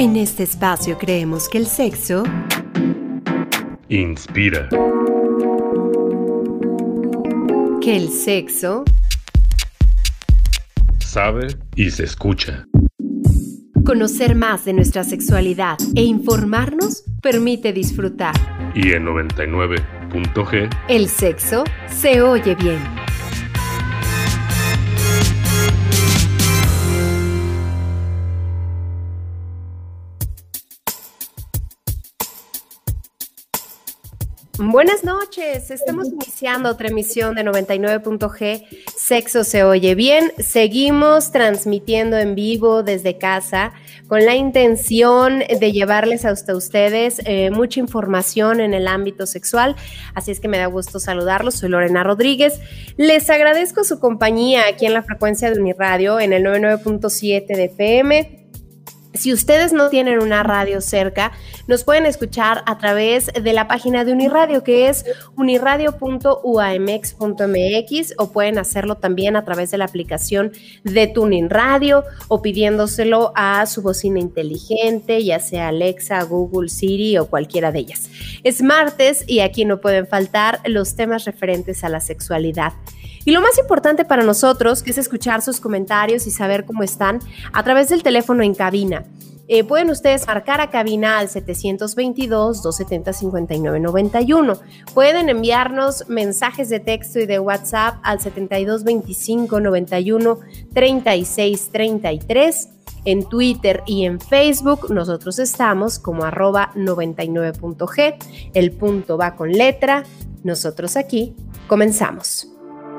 En este espacio creemos que el sexo inspira. Que el sexo sabe y se escucha. Conocer más de nuestra sexualidad e informarnos permite disfrutar. Y en 99.g, el sexo se oye bien. Buenas noches, estamos iniciando otra emisión de 99.g, Sexo se oye bien. Seguimos transmitiendo en vivo desde casa con la intención de llevarles a ustedes eh, mucha información en el ámbito sexual. Así es que me da gusto saludarlos, soy Lorena Rodríguez. Les agradezco su compañía aquí en la frecuencia de Uniradio en el 99.7 de FM si ustedes no tienen una radio cerca, nos pueden escuchar a través de la página de Uniradio, que es uniradio.uamx.mx, o pueden hacerlo también a través de la aplicación de Tuning Radio o pidiéndoselo a su bocina inteligente, ya sea Alexa, Google, Siri o cualquiera de ellas. Es martes y aquí no pueden faltar los temas referentes a la sexualidad. Y lo más importante para nosotros, que es escuchar sus comentarios y saber cómo están a través del teléfono en cabina. Eh, pueden ustedes marcar a cabina al 722-270-5991. Pueden enviarnos mensajes de texto y de WhatsApp al 7225-91-3633. En Twitter y en Facebook nosotros estamos como arroba 99.g. El punto va con letra. Nosotros aquí comenzamos.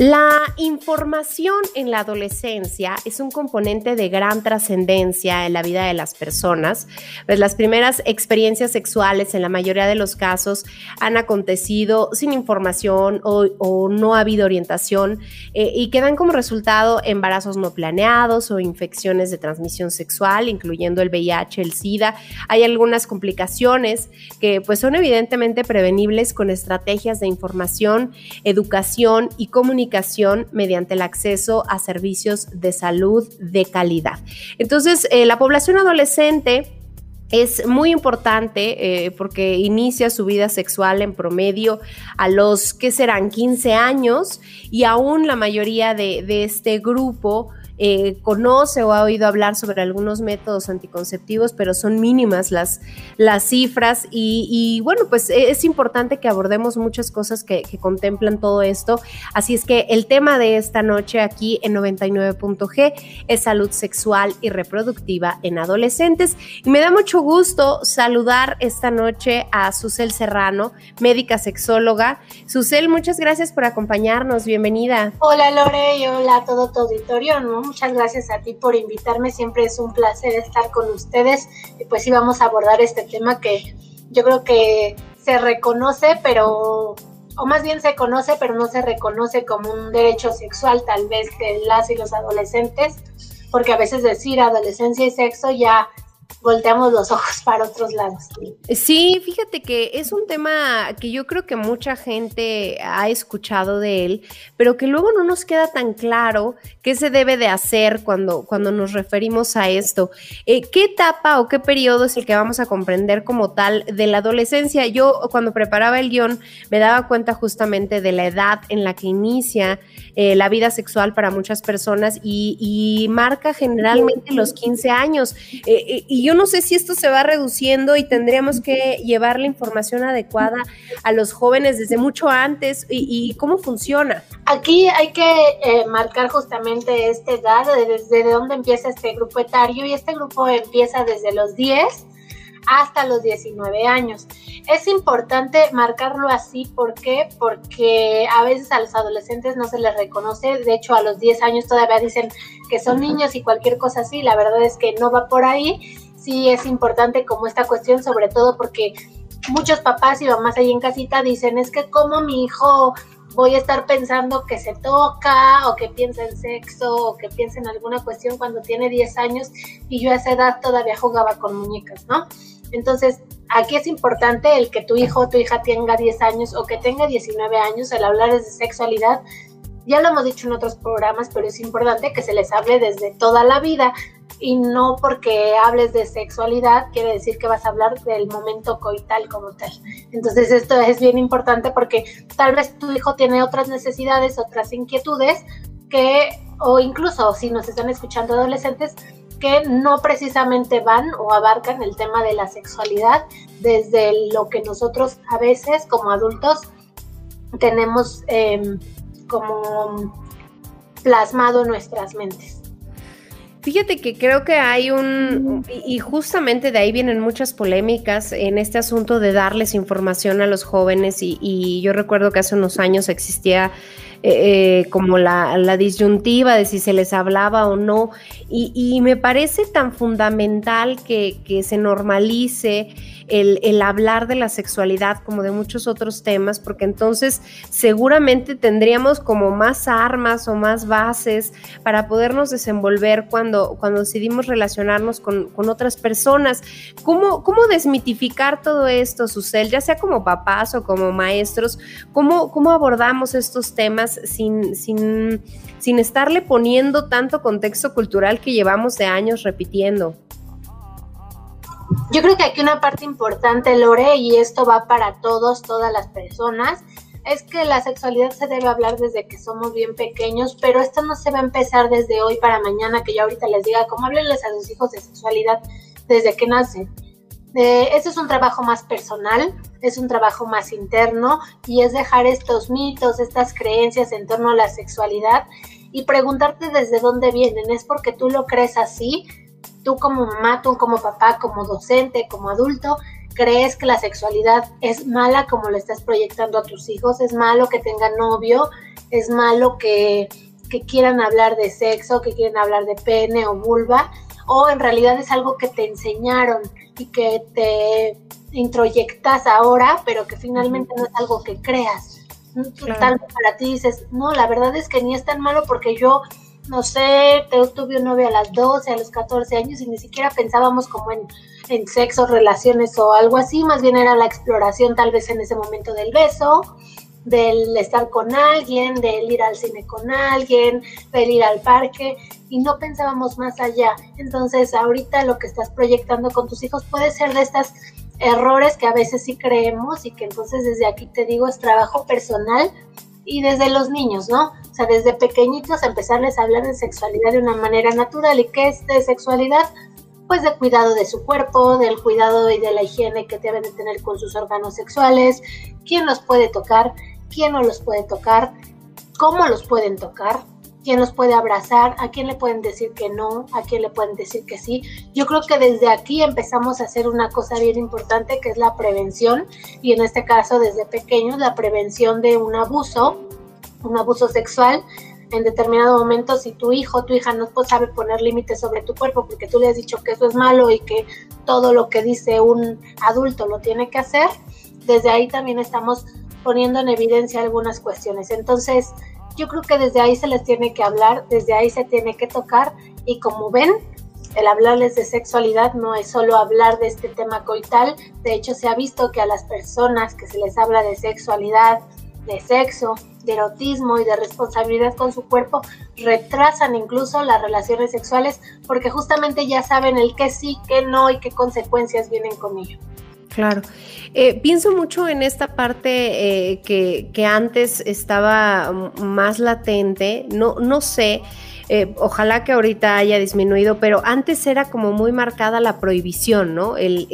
La información en la adolescencia es un componente de gran trascendencia en la vida de las personas. Pues las primeras experiencias sexuales en la mayoría de los casos han acontecido sin información o, no ha habido orientación eh, y quedan como resultado embarazos no planeados o infecciones de transmisión sexual, incluyendo el VIH, el SIDA. Hay algunas complicaciones que pues son evidentemente prevenibles con estrategias de información, educación y comunicación mediante el acceso a servicios de salud de calidad. Entonces, eh, la población adolescente es muy importante eh, porque inicia su vida sexual en promedio a los que serán 15 años y aún la mayoría de, de este grupo eh, conoce o ha oído hablar sobre algunos métodos anticonceptivos, pero son mínimas las, las cifras y, bueno, pues e, es importante que abordemos muchas cosas que, contemplan todo esto. Así es que el tema de esta noche aquí en 99.g es salud sexual y reproductiva en adolescentes. Y me da mucho gusto saludar esta noche a Susel Serrano, médica sexóloga. Susel, muchas gracias por acompañarnos. Bienvenida. Hola Lore y hola a todo tu auditorio. ¿no? Muchas gracias a ti por invitarme, siempre es un placer estar con ustedes. Y pues sí vamos a abordar este tema que yo creo que se reconoce, pero o más bien se conoce, pero no se reconoce como un derecho sexual tal vez de las y los adolescentes, porque a veces decir adolescencia y sexo ya volteamos los ojos para otros lados. Sí, fíjate que es un tema que yo creo que mucha gente ha escuchado de él, pero que luego no nos queda tan claro qué se debe de hacer cuando, cuando nos referimos a esto. Eh, ¿Qué etapa o qué periodo es el que vamos a comprender como tal de la adolescencia? Yo cuando preparaba el guion me daba cuenta justamente de la edad en la que inicia eh, la vida sexual para muchas personas y, marca generalmente los 15 años. Eh, yo yo no sé si esto se va reduciendo y tendríamos que llevar la información adecuada a los jóvenes desde mucho antes y, cómo funciona. Aquí hay que eh, marcar justamente esta edad, desde dónde empieza este grupo etario y este grupo empieza desde los 10 hasta los 19 años. Es importante marcarlo así, ¿por qué? Porque a veces a los adolescentes no se les reconoce, de hecho a los 10 años todavía dicen que son niños y cualquier cosa así, la verdad es que no va por ahí sí es importante como esta cuestión, sobre todo porque muchos papás y mamás ahí en casita dicen, es que como mi hijo voy a estar pensando que se toca o que piensa en sexo o que piensa en alguna cuestión cuando tiene 10 años y yo a esa edad todavía jugaba con muñecas, ¿no? Entonces, Aquí es importante el que tu hijo o tu hija tenga 10 años o que tenga 19 años, el hablar de sexualidad. Ya lo hemos dicho en otros programas, pero es importante que se les hable desde toda la vida y no porque hables de sexualidad quiere decir que vas a hablar del momento coital como tal. Entonces esto es bien importante porque tal vez tu hijo tiene otras necesidades, otras inquietudes que, o incluso si nos están escuchando adolescentes, que no precisamente van o abarcan el tema de la sexualidad desde lo que nosotros a veces como adultos tenemos em, como plasmado en nuestras mentes. Fíjate que creo que hay un, y justamente de ahí vienen muchas polémicas en este asunto de darles información a los jóvenes y, yo recuerdo que hace unos años existía eh, eh, como la, disyuntiva de si se les hablaba o no. Y, me parece tan fundamental que, que se normalice el, hablar de la sexualidad como de muchos otros temas, porque entonces seguramente tendríamos como más armas o más bases para podernos desenvolver cuando, cuando decidimos relacionarnos con, otras personas. ¿Cómo, ¿Cómo desmitificar todo esto, Susel, ya sea como papás o como maestros? ¿Cómo, cómo abordamos estos temas sin, sin, sin estarle poniendo tanto contexto cultural que llevamos de años repitiendo? Yo creo que aquí una parte importante, Lore, y esto va para todos, todas las personas, es que la sexualidad se debe hablar desde que somos bien pequeños, pero esto no se va a empezar desde hoy para mañana, que yo ahorita les diga, como háblenles a sus hijos de sexualidad desde que nacen. Eh, este es un trabajo más personal, es un trabajo más interno y es dejar estos mitos, estas creencias en torno a la sexualidad y preguntarte desde dónde vienen. ¿Es porque tú lo crees así? Tú como mamá, tú como papá, como docente, como adulto, crees que la sexualidad es mala como lo estás proyectando a tus hijos, es malo que tengan novio, es malo que, que quieran hablar de sexo, que quieran hablar de pene o vulva, o en realidad es algo que te enseñaron y que te introyectas ahora, pero que finalmente no es algo que creas. Tal vez para ti dices, no, la verdad es que ni es tan malo porque yo no sé, tuve un novio a las 12, a los 14 años y ni siquiera pensábamos como en, en sexo, relaciones o algo así, más bien era la exploración tal vez en ese momento del beso, del estar con alguien, del ir al cine con alguien, del ir al parque y no pensábamos más allá. Entonces ahorita lo que estás proyectando con tus hijos puede ser de estas errores que a veces sí creemos y que entonces desde aquí te digo es trabajo personal y desde los niños, ¿no? O sea, desde pequeñitos empezarles a hablar de sexualidad de una manera natural. ¿Y qué es de sexualidad? Pues de cuidado de su cuerpo, del cuidado y de la higiene que deben de tener con sus órganos sexuales, quién los puede tocar, quién no los puede tocar, cómo los pueden tocar, quién los puede abrazar, a quién le pueden decir que no, a quién le pueden decir que sí. Yo creo que desde aquí empezamos a hacer una cosa bien importante que es la prevención y en este caso desde pequeños la prevención de un abuso un abuso sexual, en determinado momento, si tu hijo tu hija no sabe poner límites sobre tu cuerpo porque tú le has dicho que eso es malo y que todo lo que dice un adulto lo tiene que hacer, desde ahí también estamos poniendo en evidencia algunas cuestiones. Entonces, yo creo que desde ahí se les tiene que hablar, desde ahí se tiene que tocar y como ven, el hablarles de sexualidad no es solo hablar de este tema coital, de hecho se ha visto que a las personas que se les habla de sexualidad, de sexo, de erotismo y de responsabilidad con su cuerpo retrasan incluso las relaciones sexuales porque justamente ya saben el qué sí, qué no y qué consecuencias vienen con ello. Claro. Eh, pienso mucho en esta parte eh, que, que, antes estaba más latente. No, no sé eh, ojalá que ahorita haya disminuido, pero antes era como muy marcada la prohibición, ¿no? El,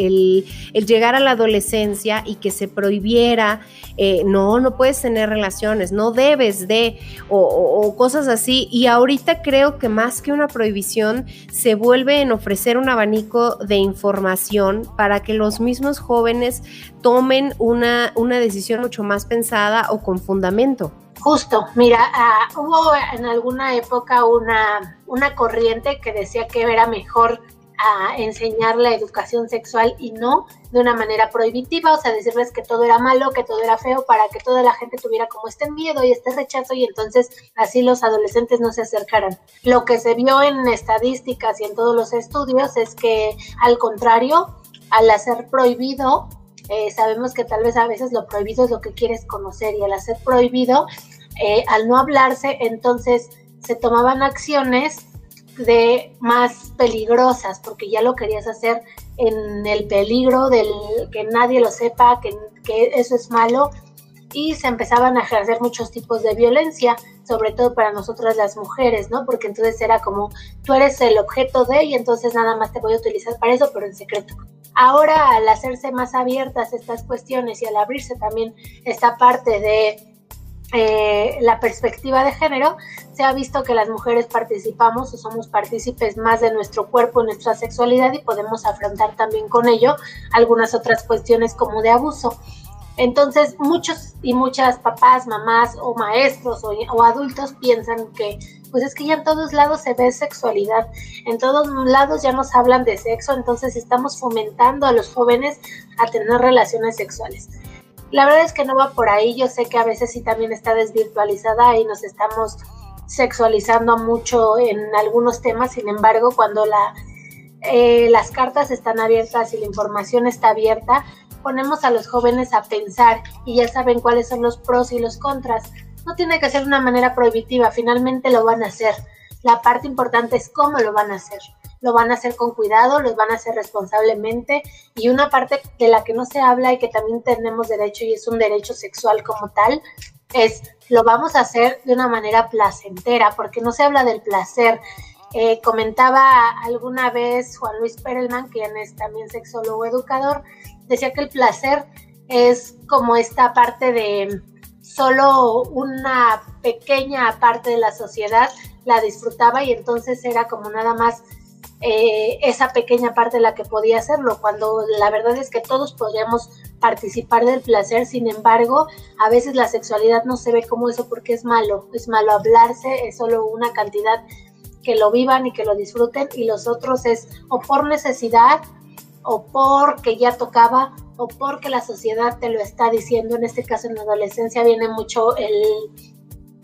llegar a la adolescencia y que se prohibiera, eh, no, no puedes tener relaciones, no debes de, o, cosas así. Y ahorita creo que más que una prohibición, se vuelve en ofrecer un abanico de información para que los mismos jóvenes tomen una, una decisión mucho más pensada o con fundamento. Justo, mira, ah, hubo en alguna época una, una corriente que decía que era mejor ah, enseñar la educación sexual y no de una manera prohibitiva, o sea, decirles que todo era malo, que todo era feo, para que toda la gente tuviera como este miedo y este rechazo y entonces así los adolescentes no se acercaran. Lo que se vio en estadísticas y en todos los estudios es que al contrario, al hacer prohibido, eh, sabemos que tal vez a veces lo prohibido es lo que quieres conocer y al hacer prohibido, eh, al no hablarse, entonces se tomaban acciones de más peligrosas porque ya lo querías hacer en el peligro del que nadie lo sepa, que, que eso es malo y se empezaban a ejercer muchos tipos de violencia, sobre todo para nosotras las mujeres, ¿no? Porque entonces era como, tú eres el objeto de y entonces nada más te voy a utilizar para eso, pero en secreto. Ahora, al hacerse más abiertas estas cuestiones y al abrirse también esta parte de eh, la perspectiva de género, se ha visto que las mujeres participamos o somos partícipes más de nuestro cuerpo, nuestra sexualidad y podemos afrontar también con ello algunas otras cuestiones como de abuso. Entonces, muchos y muchas papás, mamás o maestros o, adultos piensan que, pues es que ya en todos lados se ve sexualidad, en todos lados ya nos hablan de sexo, entonces estamos fomentando a los jóvenes a tener relaciones sexuales. La verdad es que no va por ahí, yo sé que a veces sí también está desvirtualizada y nos estamos sexualizando mucho en algunos temas, sin embargo, cuando la, eh, las cartas están abiertas y la información está abierta, ponemos a los jóvenes a pensar y ya saben cuáles son los pros y los contras. No tiene que ser de una manera prohibitiva, finalmente lo van a hacer. La parte importante es cómo lo van a hacer. Lo van a hacer con cuidado, lo van a hacer responsablemente y una parte de la que no se habla y que también tenemos derecho y es un derecho sexual como tal, es lo vamos a hacer de una manera placentera, porque no se habla del placer. Eh, comentaba alguna vez Juan Luis Perelman, quien es también sexólogo educador, decía que el placer es como esta parte de solo una pequeña parte de la sociedad la disfrutaba y entonces era como nada más eh, esa pequeña parte la que podía hacerlo, cuando la verdad es que todos podríamos participar del placer, sin embargo, a veces la sexualidad no se ve como eso porque es malo, es malo hablarse, es solo una cantidad que lo vivan y que lo disfruten y los otros es o por necesidad o porque ya tocaba o porque la sociedad te lo está diciendo. En este caso, en la adolescencia viene mucho el,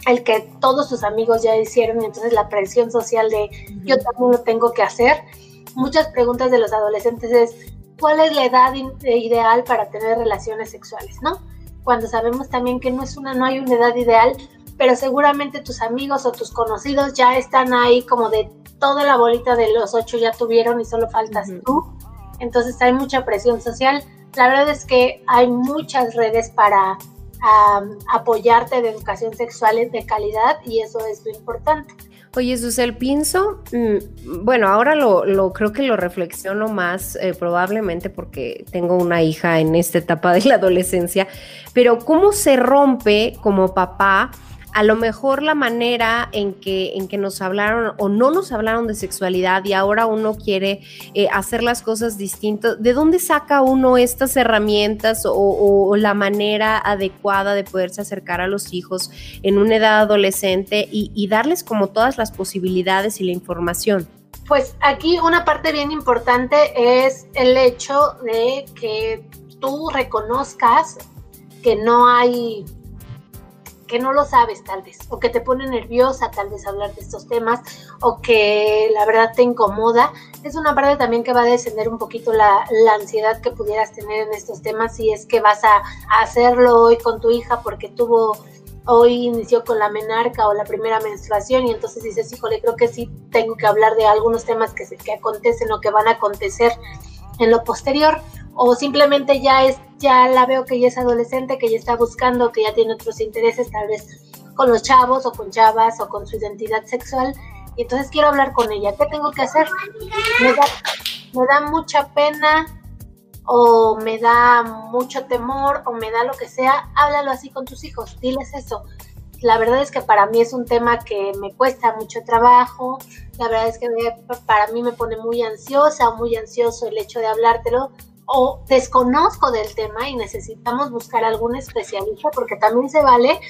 el que todos tus amigos ya hicieron y entonces la presión social de yo también lo tengo que hacer. Muchas preguntas de los adolescentes es, ¿cuál es la edad ideal para tener relaciones sexuales? ¿No? Cuando sabemos también que no es una, no hay una edad ideal, pero seguramente tus amigos o tus conocidos ya están ahí como de toda la bolita de los ocho ya tuvieron y solo faltas tú entonces hay mucha presión social. La verdad es que hay muchas redes para apoyarte de educación sexual de calidad y eso es lo importante. Oye, Susel, pienso, mm, bueno, ahora lo, creo que lo reflexiono más eh, probablemente porque tengo una hija en esta etapa de la adolescencia, pero ¿cómo se rompe como papá? A lo mejor la manera en que, en que nos hablaron o no nos hablaron de sexualidad y ahora uno quiere eh, hacer las cosas distintas, ¿de dónde saca uno estas herramientas o, la manera adecuada de poderse acercar a los hijos en una edad adolescente y, darles como todas las posibilidades y la información? Pues aquí una parte bien importante es el hecho de que tú reconozcas que no hay que no lo sabes tal vez, o que te pone nerviosa tal vez hablar de estos temas, o que la verdad te incomoda, es una parte también que va a descender un poquito la, ansiedad que pudieras tener en estos temas si es que vas a, hacerlo hoy con tu hija porque tuvo hoy inició con la menarca o la primera menstruación y entonces dices, híjole, creo que sí tengo que hablar de algunos temas que, que acontecen o que van a acontecer en lo posterior o simplemente ya es ya la veo que ya es adolescente, que ya está buscando, que ya tiene otros intereses, tal vez con los chavos o con chavas o con su identidad sexual, y entonces quiero hablar con ella. ¿Qué tengo que hacer? Me da, me da mucha pena o me da mucho temor o me da lo que sea, háblalo así con tus hijos, diles eso. La verdad es que para mí es un tema que me cuesta mucho trabajo, la verdad es que para mí me pone muy ansiosa o muy ansioso el hecho de hablártelo, o desconozco del tema y necesitamos buscar algún especialista porque también se vale,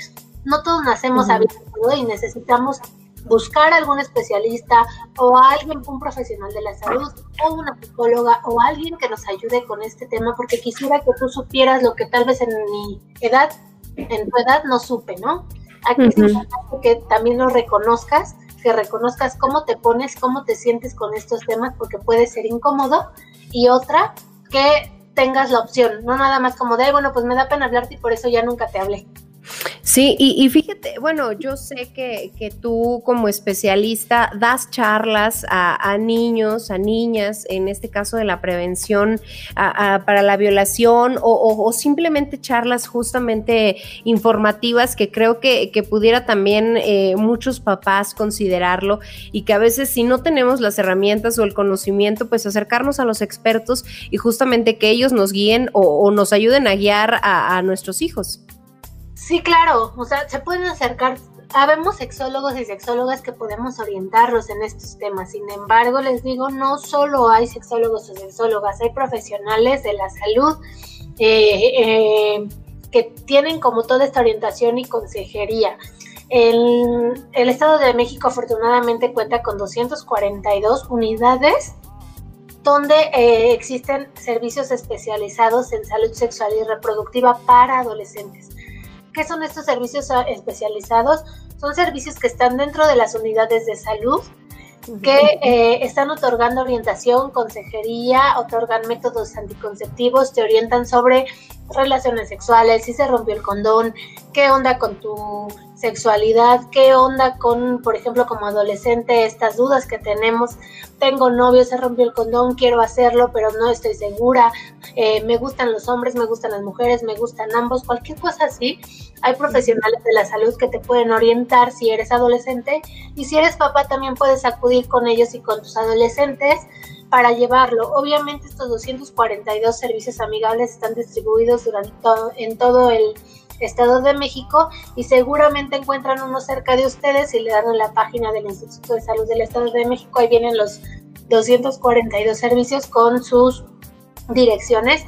no todos nacemos uh y necesitamos buscar algún especialista o alguien, un profesional de la salud o una psicóloga o alguien que nos ayude con este tema porque quisiera que tú supieras lo que tal vez en mi edad, en tu edad no supe, ¿no? Aquí uh que también lo reconozcas, que reconozcas cómo te pones, cómo te sientes con estos temas porque puede ser incómodo y otra, que tengas la opción, no nada más como de, bueno, pues me da pena hablarte y por eso ya nunca te hablé. Sí, y, fíjate, bueno, yo sé que, que, tú como especialista das charlas a, niños, a niñas, en este caso de la prevención para la violación o, simplemente charlas justamente informativas que creo que, pudiera también eh, muchos papás considerarlo y que a veces si no tenemos las herramientas o el conocimiento, pues acercarnos a los expertos y justamente que ellos nos guíen o, nos ayuden a guiar a nuestros hijos. Sí, claro, o sea, se pueden acercar, habemos sexólogos y sexólogas que podemos orientarlos en estos temas, sin embargo, les digo, no solo hay sexólogos o sexólogas, hay profesionales de la salud eh, eh, que tienen como toda esta orientación y consejería. El, el Estado de México afortunadamente cuenta con 242 unidades donde eh, existen servicios especializados en salud sexual y reproductiva para adolescentes. ¿Qué son estos servicios ah, especializados? Son servicios que están dentro de las unidades de salud, que eh, están otorgando orientación, consejería, otorgan métodos anticonceptivos, te orientan sobre relaciones sexuales, si se rompió el condón, qué onda con tu sexualidad, qué onda con, por ejemplo, como adolescente, estas dudas que tenemos, tengo novio, se rompió el condón, quiero hacerlo, pero no estoy segura, eh, me gustan los hombres, me gustan las mujeres, me gustan ambos, cualquier cosa así. Hay profesionales de la salud que te pueden orientar si eres adolescente y si eres papá también puedes acudir con ellos y con tus adolescentes para llevarlo. Obviamente estos 242 servicios amigables están distribuidos durante todo, en todo el Estado de México y seguramente encuentran uno cerca de ustedes y le dan en la página del Instituto de Salud del Estado de México. Ahí vienen los 242 servicios con sus direcciones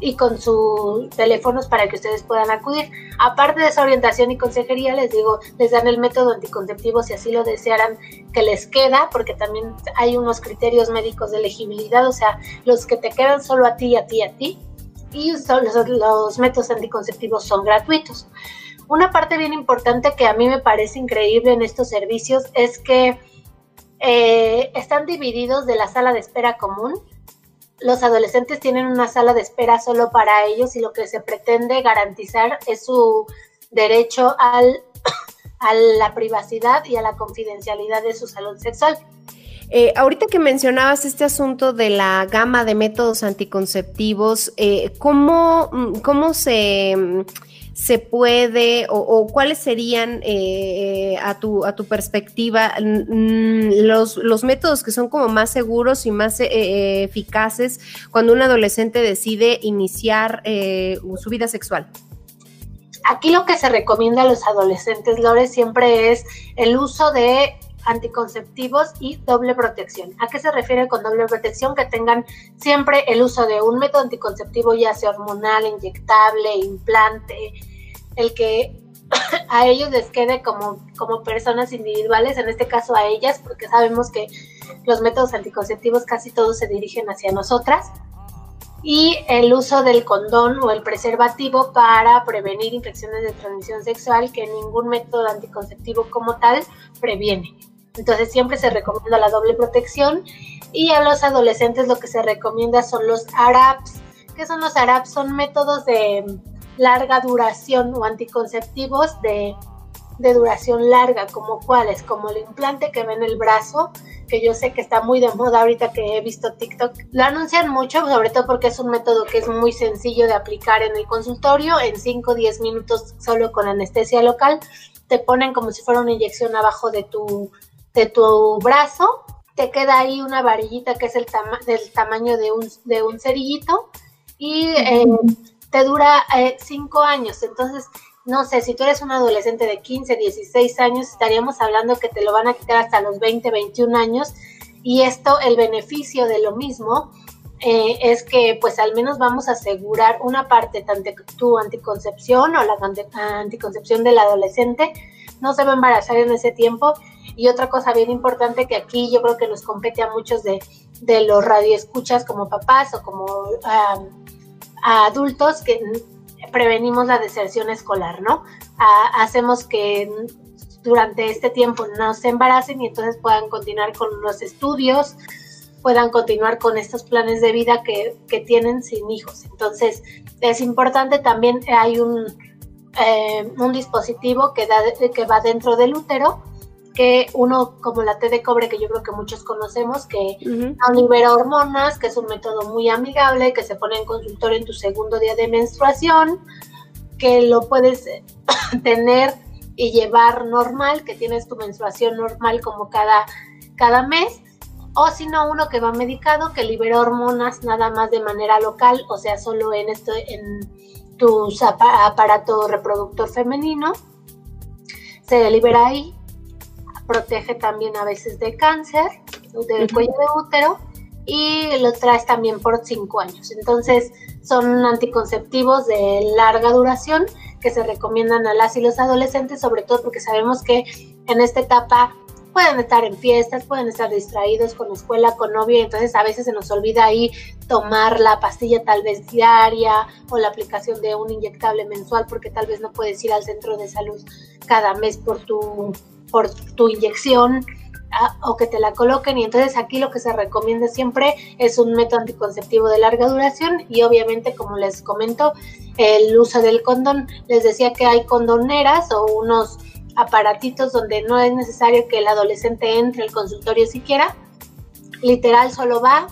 y con sus teléfonos para que ustedes puedan acudir. Aparte de esa orientación y consejería, les digo, les dan el método anticonceptivo si así lo desearan que les queda, porque también hay unos criterios médicos de elegibilidad, o sea, los que te quedan solo a ti, a ti, a ti, y los, métodos anticonceptivos son gratuitos. Una parte bien importante que a mí me parece increíble en estos servicios es que eh, están divididos de la sala de espera común los adolescentes tienen una sala de espera solo para ellos y lo que se pretende garantizar es su derecho al, a la privacidad y a la confidencialidad de su salud sexual. Eh, ahorita que mencionabas este asunto de la gama de métodos anticonceptivos, eh, ¿cómo, ¿cómo se se puede o, cuáles serían eh, a, tu, a tu perspectiva los, los, métodos que son como más seguros y más eficaces cuando un adolescente decide iniciar su vida sexual? Aquí lo que se recomienda a los adolescentes, Lore, siempre es el uso de anticonceptivos y doble protección. ¿A qué se refiere con doble protección? Que tengan siempre el uso de un método anticonceptivo, ya sea hormonal, inyectable, implante, el que a ellos les quede como, como personas individuales, en este caso a ellas, porque sabemos que los métodos anticonceptivos casi todos se dirigen hacia nosotras, y el uso del condón o el preservativo para prevenir infecciones de transmisión sexual que ningún método anticonceptivo como tal previene. Entonces siempre se recomienda la doble protección y a los adolescentes lo que se recomienda son los ARAPs. ¿Qué son los ARAPs? Son métodos de larga duración o anticonceptivos de, duración larga, como cuáles, como el implante que ve en el brazo, que yo sé que está muy de moda ahorita que he visto TikTok. Lo anuncian mucho, sobre todo porque es un método que es muy sencillo de aplicar en el consultorio, en 5 o 10 minutos solo con anestesia local. Te ponen como si fuera una inyección abajo de tu, de tu brazo, te queda ahí una varillita que es el del tamaño de un, de un cerillito y te dura eh, cinco años. Entonces, no sé, si tú eres un adolescente de 15, 16 años, estaríamos hablando que te lo van a quitar hasta los 20, 21 años. Y esto, el beneficio de lo mismo, eh, es que pues al menos vamos a asegurar una parte, tanto tu anticoncepción o la anticoncepción del adolescente no se va a embarazar en ese tiempo. Y otra cosa bien importante que aquí yo creo que nos compete a muchos de, de los radioescuchas como papás o como a adultos que prevenimos la deserción escolar, ¿no? hacemos que durante este tiempo no se embaracen y entonces puedan continuar con los estudios puedan continuar con estos planes de vida que, tienen sin hijos. Entonces, es importante también, hay un, eh, un dispositivo que, da, que va dentro del útero, que uno como la T de cobre, que yo creo que muchos conocemos, que libera hormonas, que es un método muy amigable, que se pone en consultorio en tu segundo día de menstruación, que lo puedes tener y llevar normal, que tienes tu menstruación normal como cada, cada mes, o si no, uno que va medicado, que libera hormonas nada más de manera local, o sea, solo en, esto, en tu aparato reproductor femenino, se libera ahí, protege también a veces de cáncer, del cuello de útero, y lo traes también por cinco años. Entonces, son anticonceptivos de larga duración que se recomiendan a las y los adolescentes, sobre todo porque sabemos que en esta etapa pueden estar en fiestas, pueden estar distraídos con la escuela, con novio, y entonces a veces se nos olvida ahí tomar la pastilla tal vez diaria o la aplicación de un inyectable mensual porque tal vez no puedes ir al centro de salud cada mes por tu, por tu inyección o que te la coloquen y entonces aquí lo que se recomienda siempre es un método anticonceptivo de larga duración y obviamente como les comento el uso del condón. Les decía que hay condoneras o unos aparatitos donde no es necesario que el adolescente entre al consultorio siquiera. Literal solo va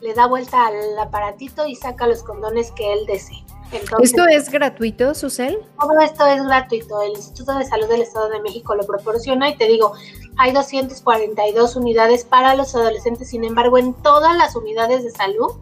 le da vuelta al aparatito y saca los condones que él desee ¿Esto es gratuito, Susel? Todo esto es gratuito. El Instituto de Salud del Estado de México lo proporciona y te digo, hay 242 unidades para los adolescentes, sin embargo, en todas las unidades de salud,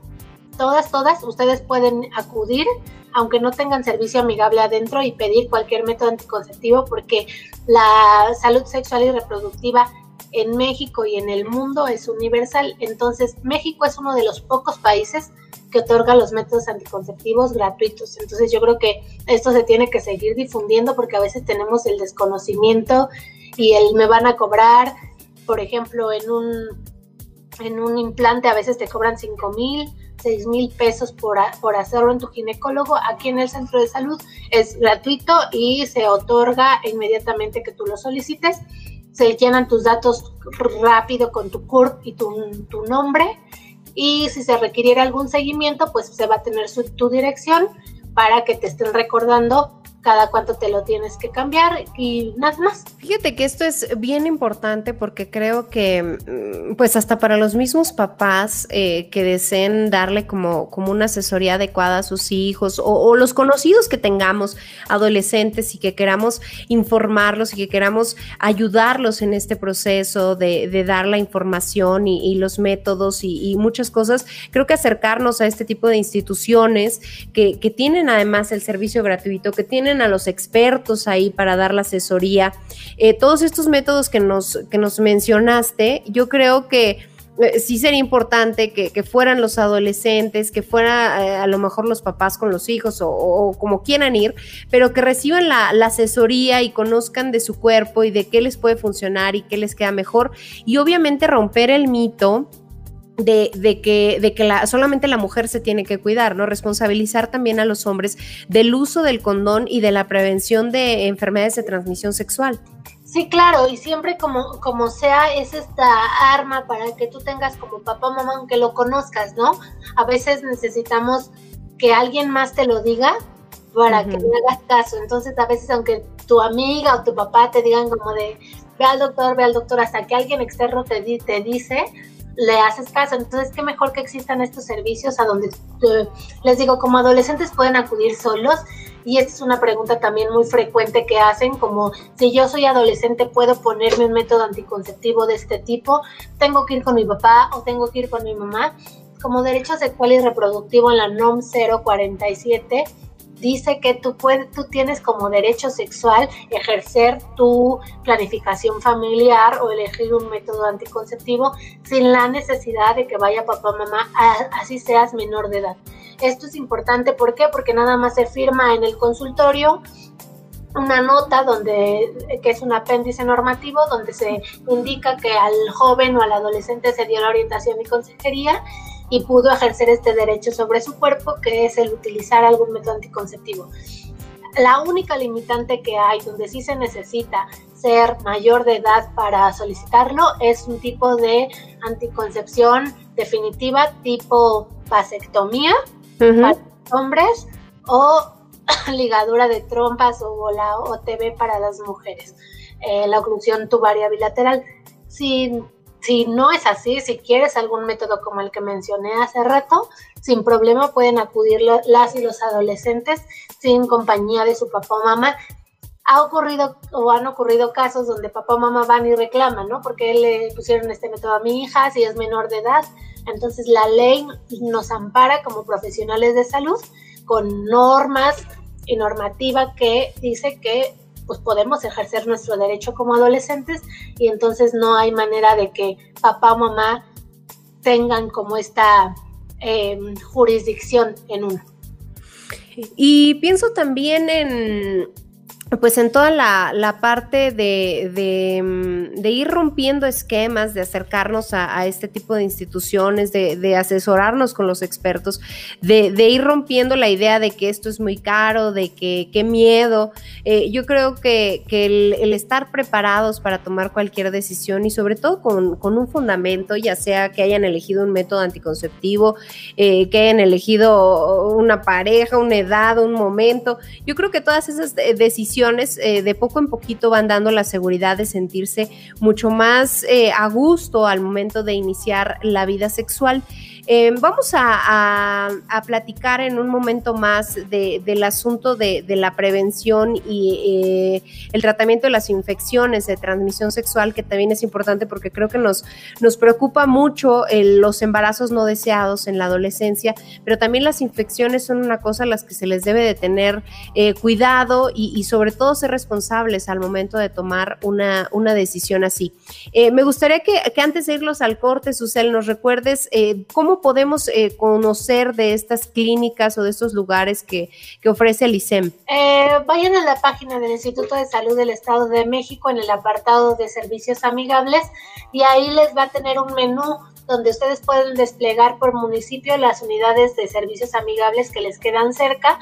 todas, todas, ustedes pueden acudir, aunque no tengan servicio amigable adentro y pedir cualquier método anticonceptivo, porque la salud sexual y reproductiva en México y en el mundo es universal. Entonces, México es uno de los pocos países que otorga los métodos anticonceptivos gratuitos. Entonces, yo creo que esto se tiene que seguir difundiendo porque a veces tenemos el desconocimiento y el me van a cobrar, por ejemplo, en un, en un implante a veces te cobran 5 mil, 6 mil pesos por, por hacerlo en tu ginecólogo. Aquí en el centro de salud es gratuito y se otorga inmediatamente que tú lo solicites. Se llenan tus datos rápido con tu CURP y tu, tu nombre. Y si se requiriera algún seguimiento, pues se va a tener su, tu dirección para que te estén recordando cada cuánto te lo tienes que cambiar y nada más. Fíjate que esto es bien importante porque creo que, mm, pues hasta para los mismos papás eh, que deseen darle como, como una asesoría adecuada a sus hijos o, los conocidos que tengamos, adolescentes y que queramos informarlos y que queramos ayudarlos en este proceso de, dar la información y, los métodos y, muchas cosas, creo que acercarnos a este tipo de instituciones que, que tienen además el servicio gratuito, que tienen a los expertos ahí para dar la asesoría. Eh, todos estos métodos que nos, que nos mencionaste, yo creo que eh, sí sería importante que, fueran los adolescentes, que fuera eh, a lo mejor los papás con los hijos o, como quieran ir, pero que reciban la, la, asesoría y conozcan de su cuerpo y de qué les puede funcionar y qué les queda mejor. Y obviamente romper el mito de, que, de que la, solamente la mujer se tiene que cuidar, ¿no? Responsabilizar también a los hombres del uso del condón y de la prevención de enfermedades de transmisión sexual. Sí, claro, y siempre como, como sea, es esta arma para que tú tengas como papá, mamá, aunque lo conozcas, ¿no? A veces necesitamos que alguien más te lo diga para que me hagas caso. Entonces, a veces, aunque tu amiga o tu papá te digan como de, ve al doctor, ve al doctor, hasta que alguien externo te, te dice, le haces caso. Entonces, qué mejor que existan estos servicios a donde, eh, les digo, como adolescentes pueden acudir solos. Y esta es una pregunta también muy frecuente que hacen, como si yo soy adolescente, ¿puedo ponerme un método anticonceptivo de este tipo? ¿Tengo que ir con mi papá o tengo que ir con mi mamá? Como derecho sexual y reproductivo en la NOM 047 dice que tú, puedes, tú tienes como derecho sexual ejercer tu planificación familiar o elegir un método anticonceptivo sin la necesidad de que vaya papá mamá, así seas menor de edad. Esto es importante, ¿por qué? Porque nada más se firma en el consultorio una nota donde que es un apéndice normativo donde se indica que al joven o al adolescente se dio la orientación y consejería y pudo ejercer este derecho sobre su cuerpo, que es el utilizar algún método anticonceptivo. La única limitante que hay donde sí se necesita ser mayor de edad para solicitarlo es un tipo de anticoncepción definitiva tipo vasectomía para hombres o ligadura de trompas o la OTB para las mujeres, eh, la oclusión tubaria bilateral. Si, si no es así, si quieres algún método como el que mencioné hace rato, sin problema pueden acudir las y los adolescentes sin compañía de su papá o mamá. Ha ocurrido o han ocurrido casos donde papá o mamá van y reclaman, ¿no? Porque le pusieron este método a mi hija si es menor de edad. Entonces la ley nos ampara como profesionales de salud con normas y normativa que dice que pues podemos ejercer nuestro derecho como adolescentes y entonces no hay manera de que papá o mamá tengan como esta em, jurisdicción en uno. Y pienso también en pues en toda la, parte de, mm, de, ir rompiendo esquemas, de acercarnos a, este tipo de instituciones, de, asesorarnos con los expertos, de, ir rompiendo la idea de que esto es muy caro, de que qué miedo. Eh, yo creo que, el, estar preparados para tomar cualquier decisión y sobre todo con, un fundamento, ya sea que hayan elegido un método anticonceptivo, eh, que hayan elegido una pareja, una edad, un momento, yo creo que todas esas eh, eh, de poco en poquito van dando la seguridad de sentirse mucho más eh, a gusto al momento de iniciar la vida sexual. Eh, vamos a, platicar en un momento más del asunto de, la prevención y el tratamiento de las infecciones de transmisión sexual, que también es importante porque creo que nos, nos preocupa mucho los embarazos no deseados en la adolescencia, pero también las infecciones son una cosa a las que se les debe de tener cuidado y sobre todo ser responsables al momento de tomar una, una decisión así. Eh, me gustaría que, antes de irlos al corte, Susel, nos recuerdes eh, podemos eh, conocer de estas clínicas o de estos lugares que, que ofrece el ISEM. vayan a la página del Instituto de Salud del Estado de México en el apartado de servicios amigables y ahí les va a tener un menú donde ustedes pueden desplegar por municipio las unidades de servicios amigables que les quedan cerca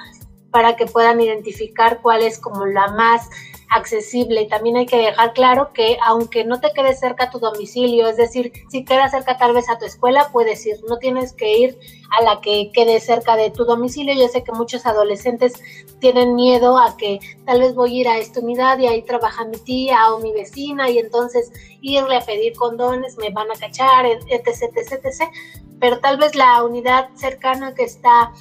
para que puedan identificar cuál es como la más accesible. Y también hay que dejar claro que aunque no te quede cerca tu domicilio, es decir, si queda cerca tal vez a tu escuela, puedes ir, no tienes que ir a la que quede cerca de tu domicilio. Yo sé que muchos adolescentes tienen miedo a que tal vez voy a ir a esta unidad y ahí trabaja mi tía o mi vecina y entonces irle a pedir condones, me van a cachar, etc, etc, etc. Pero tal vez la unidad cercana que está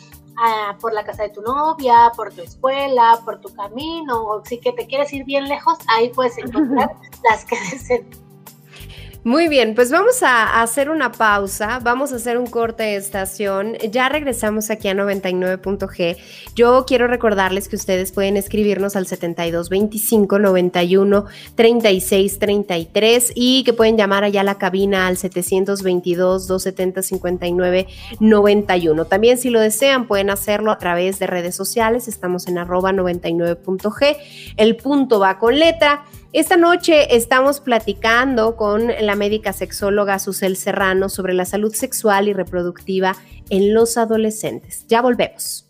por la casa de tu novia, por tu escuela, por tu camino, o si que te quieres ir bien lejos, ahí puedes encontrar las que deseen. Muy bien, pues vamos a hacer una pausa, vamos a hacer un corte de estación. Ya regresamos aquí a 99.g. Yo quiero recordarles que ustedes pueden escribirnos al 7225 91 36 33 y que pueden llamar allá a la cabina al 722 270 59 91. También si lo desean pueden hacerlo a través de redes sociales. Estamos en arroba 99.g. El punto va con letra. Esta noche estamos platicando con la médica sexóloga Susel Serrano sobre la salud sexual y reproductiva en los adolescentes. Ya volvemos.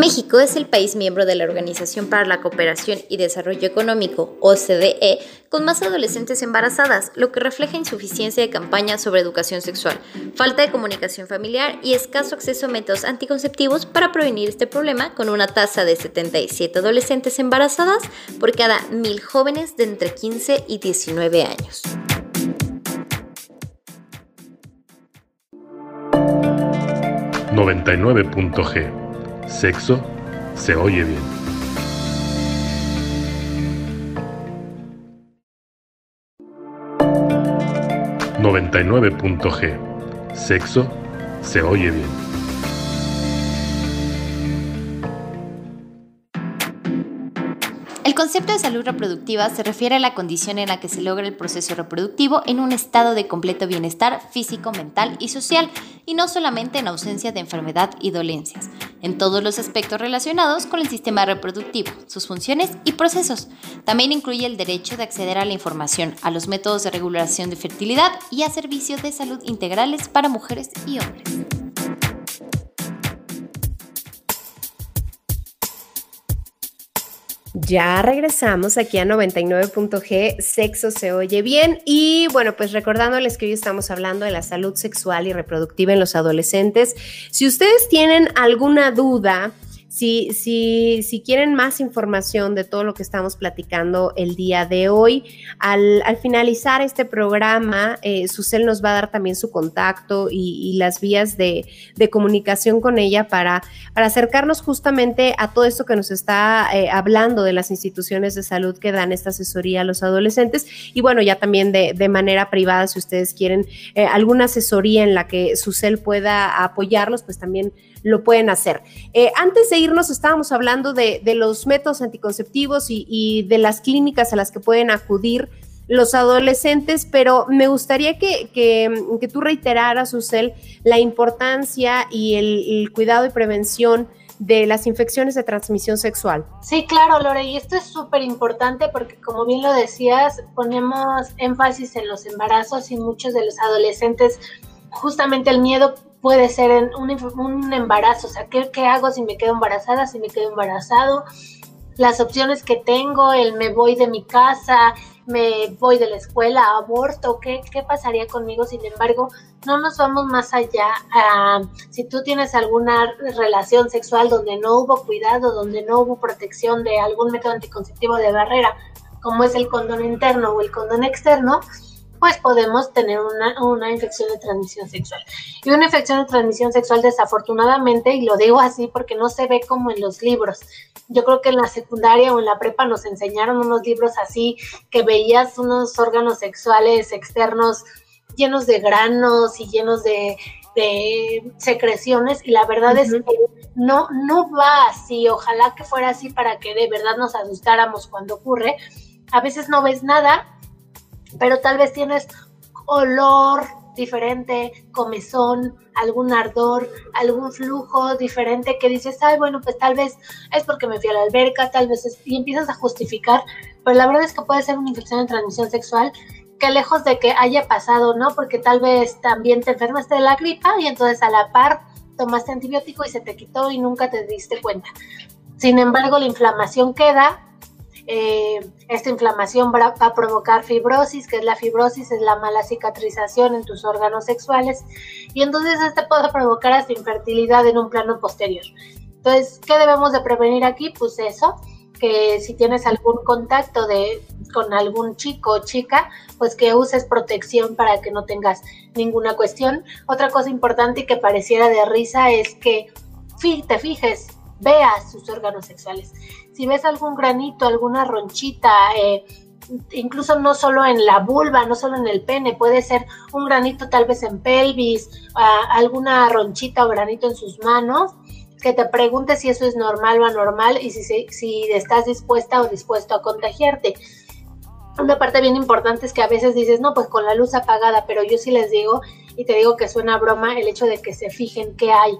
México es el país miembro de la Organización para la Cooperación y Desarrollo Económico, OCDE, con más adolescentes embarazadas, lo que refleja insuficiencia de campañas sobre educación sexual, falta de comunicación familiar y escaso acceso a métodos anticonceptivos para prevenir este problema, con una tasa de 77 adolescentes embarazadas por cada mil jóvenes de entre 15 y 19 años. ...99.g Sexo se oye bien. ...99.g... Sexo se oye bien. Concepto de salud reproductiva se refiere a la condición en la que se logra el proceso reproductivo en un estado de completo bienestar físico, mental y social, y no solamente en ausencia de enfermedad y dolencias, en todos los aspectos relacionados con el sistema reproductivo, sus funciones y procesos. También incluye el derecho de acceder a la información, a los métodos de regulación de fertilidad y a servicios de salud integrales para mujeres y hombres. Ya regresamos aquí a 99.g, sexo se oye bien y bueno, pues recordándoles que hoy estamos hablando de la salud sexual y reproductiva en los adolescentes. Si ustedes tienen alguna duda, si, si, si quieren más información de todo lo que estamos platicando el día de hoy, al, finalizar este programa, eh, Susel nos va a dar también su contacto y, las vías de, comunicación con ella para, para acercarnos justamente a todo esto que nos está eh, hablando de las instituciones de salud que dan esta asesoría a los adolescentes. Y bueno, ya también de, de manera privada, si ustedes quieren eh, alguna asesoría en la que Susel pueda apoyarlos, pues también lo pueden hacer. Eh, antes de irnos, estábamos hablando de, los métodos anticonceptivos y, de las clínicas a las que pueden acudir los adolescentes, pero me gustaría que, que, tú reiteraras, Susel, la importancia y el, cuidado y prevención de las infecciones de transmisión sexual. Sí, claro, Lore, y esto es súper importante porque como bien lo decías, ponemos énfasis en los embarazos y muchos de los adolescentes, justamente el miedo puede ser en un, embarazo, o sea, ¿qué, ¿qué, hago si me quedo embarazada, si me quedo embarazado? Las opciones que tengo, el me voy de mi casa, me voy de la escuela, aborto, ¿qué, qué pasaría conmigo? Sin embargo, no nos vamos más allá. si tú tienes alguna relación sexual donde no hubo cuidado, donde no hubo protección de algún método anticonceptivo de barrera, como es el condón interno o el condón externo, pues podemos tener una, infección de transmisión sexual. Y una infección de transmisión sexual desafortunadamente, y lo digo así porque no se ve como en los libros. Yo creo que en la secundaria o en la prepa nos enseñaron unos libros así que veías unos órganos sexuales externos llenos de granos y llenos de, secreciones y la verdad es que no, no va así, ojalá que fuera así para que de verdad nos asustáramos cuando ocurre. A veces no ves nada pero tal vez tienes olor diferente, comezón, algún ardor, algún flujo diferente que dices, ay, bueno, pues tal vez es porque me fui a la alberca, tal vez es, y empiezas a justificar, pero la verdad es que puede ser una infección de transmisión sexual que lejos de que haya pasado, ¿no? Porque tal vez también te enfermaste de la gripa y entonces a la par tomaste antibiótico y se te quitó y nunca te diste cuenta. Sin embargo, la inflamación queda, eh, esta inflamación va, a provocar fibrosis, que es la fibrosis, es la mala cicatrización en tus órganos sexuales, y entonces este puede provocar hasta infertilidad en un plano posterior. Entonces, ¿qué debemos de prevenir aquí? Pues eso, que si tienes algún contacto de, con algún chico o chica, pues que uses protección para que no tengas ninguna cuestión. Otra cosa importante y que pareciera de risa es que te fijes, veas sus órganos sexuales si ves algún granito, alguna ronchita, eh, incluso no solo en la vulva, no solo en el pene, puede ser un granito tal vez en pelvis, alguna ronchita o granito en sus manos, que te preguntes si eso es normal o anormal y si, si estás dispuesta o dispuesto a contagiarte. Una parte bien importante es que a veces dices, no, pues con la luz apagada, pero yo sí les digo, y te digo que suena broma, el hecho de que se fijen qué hay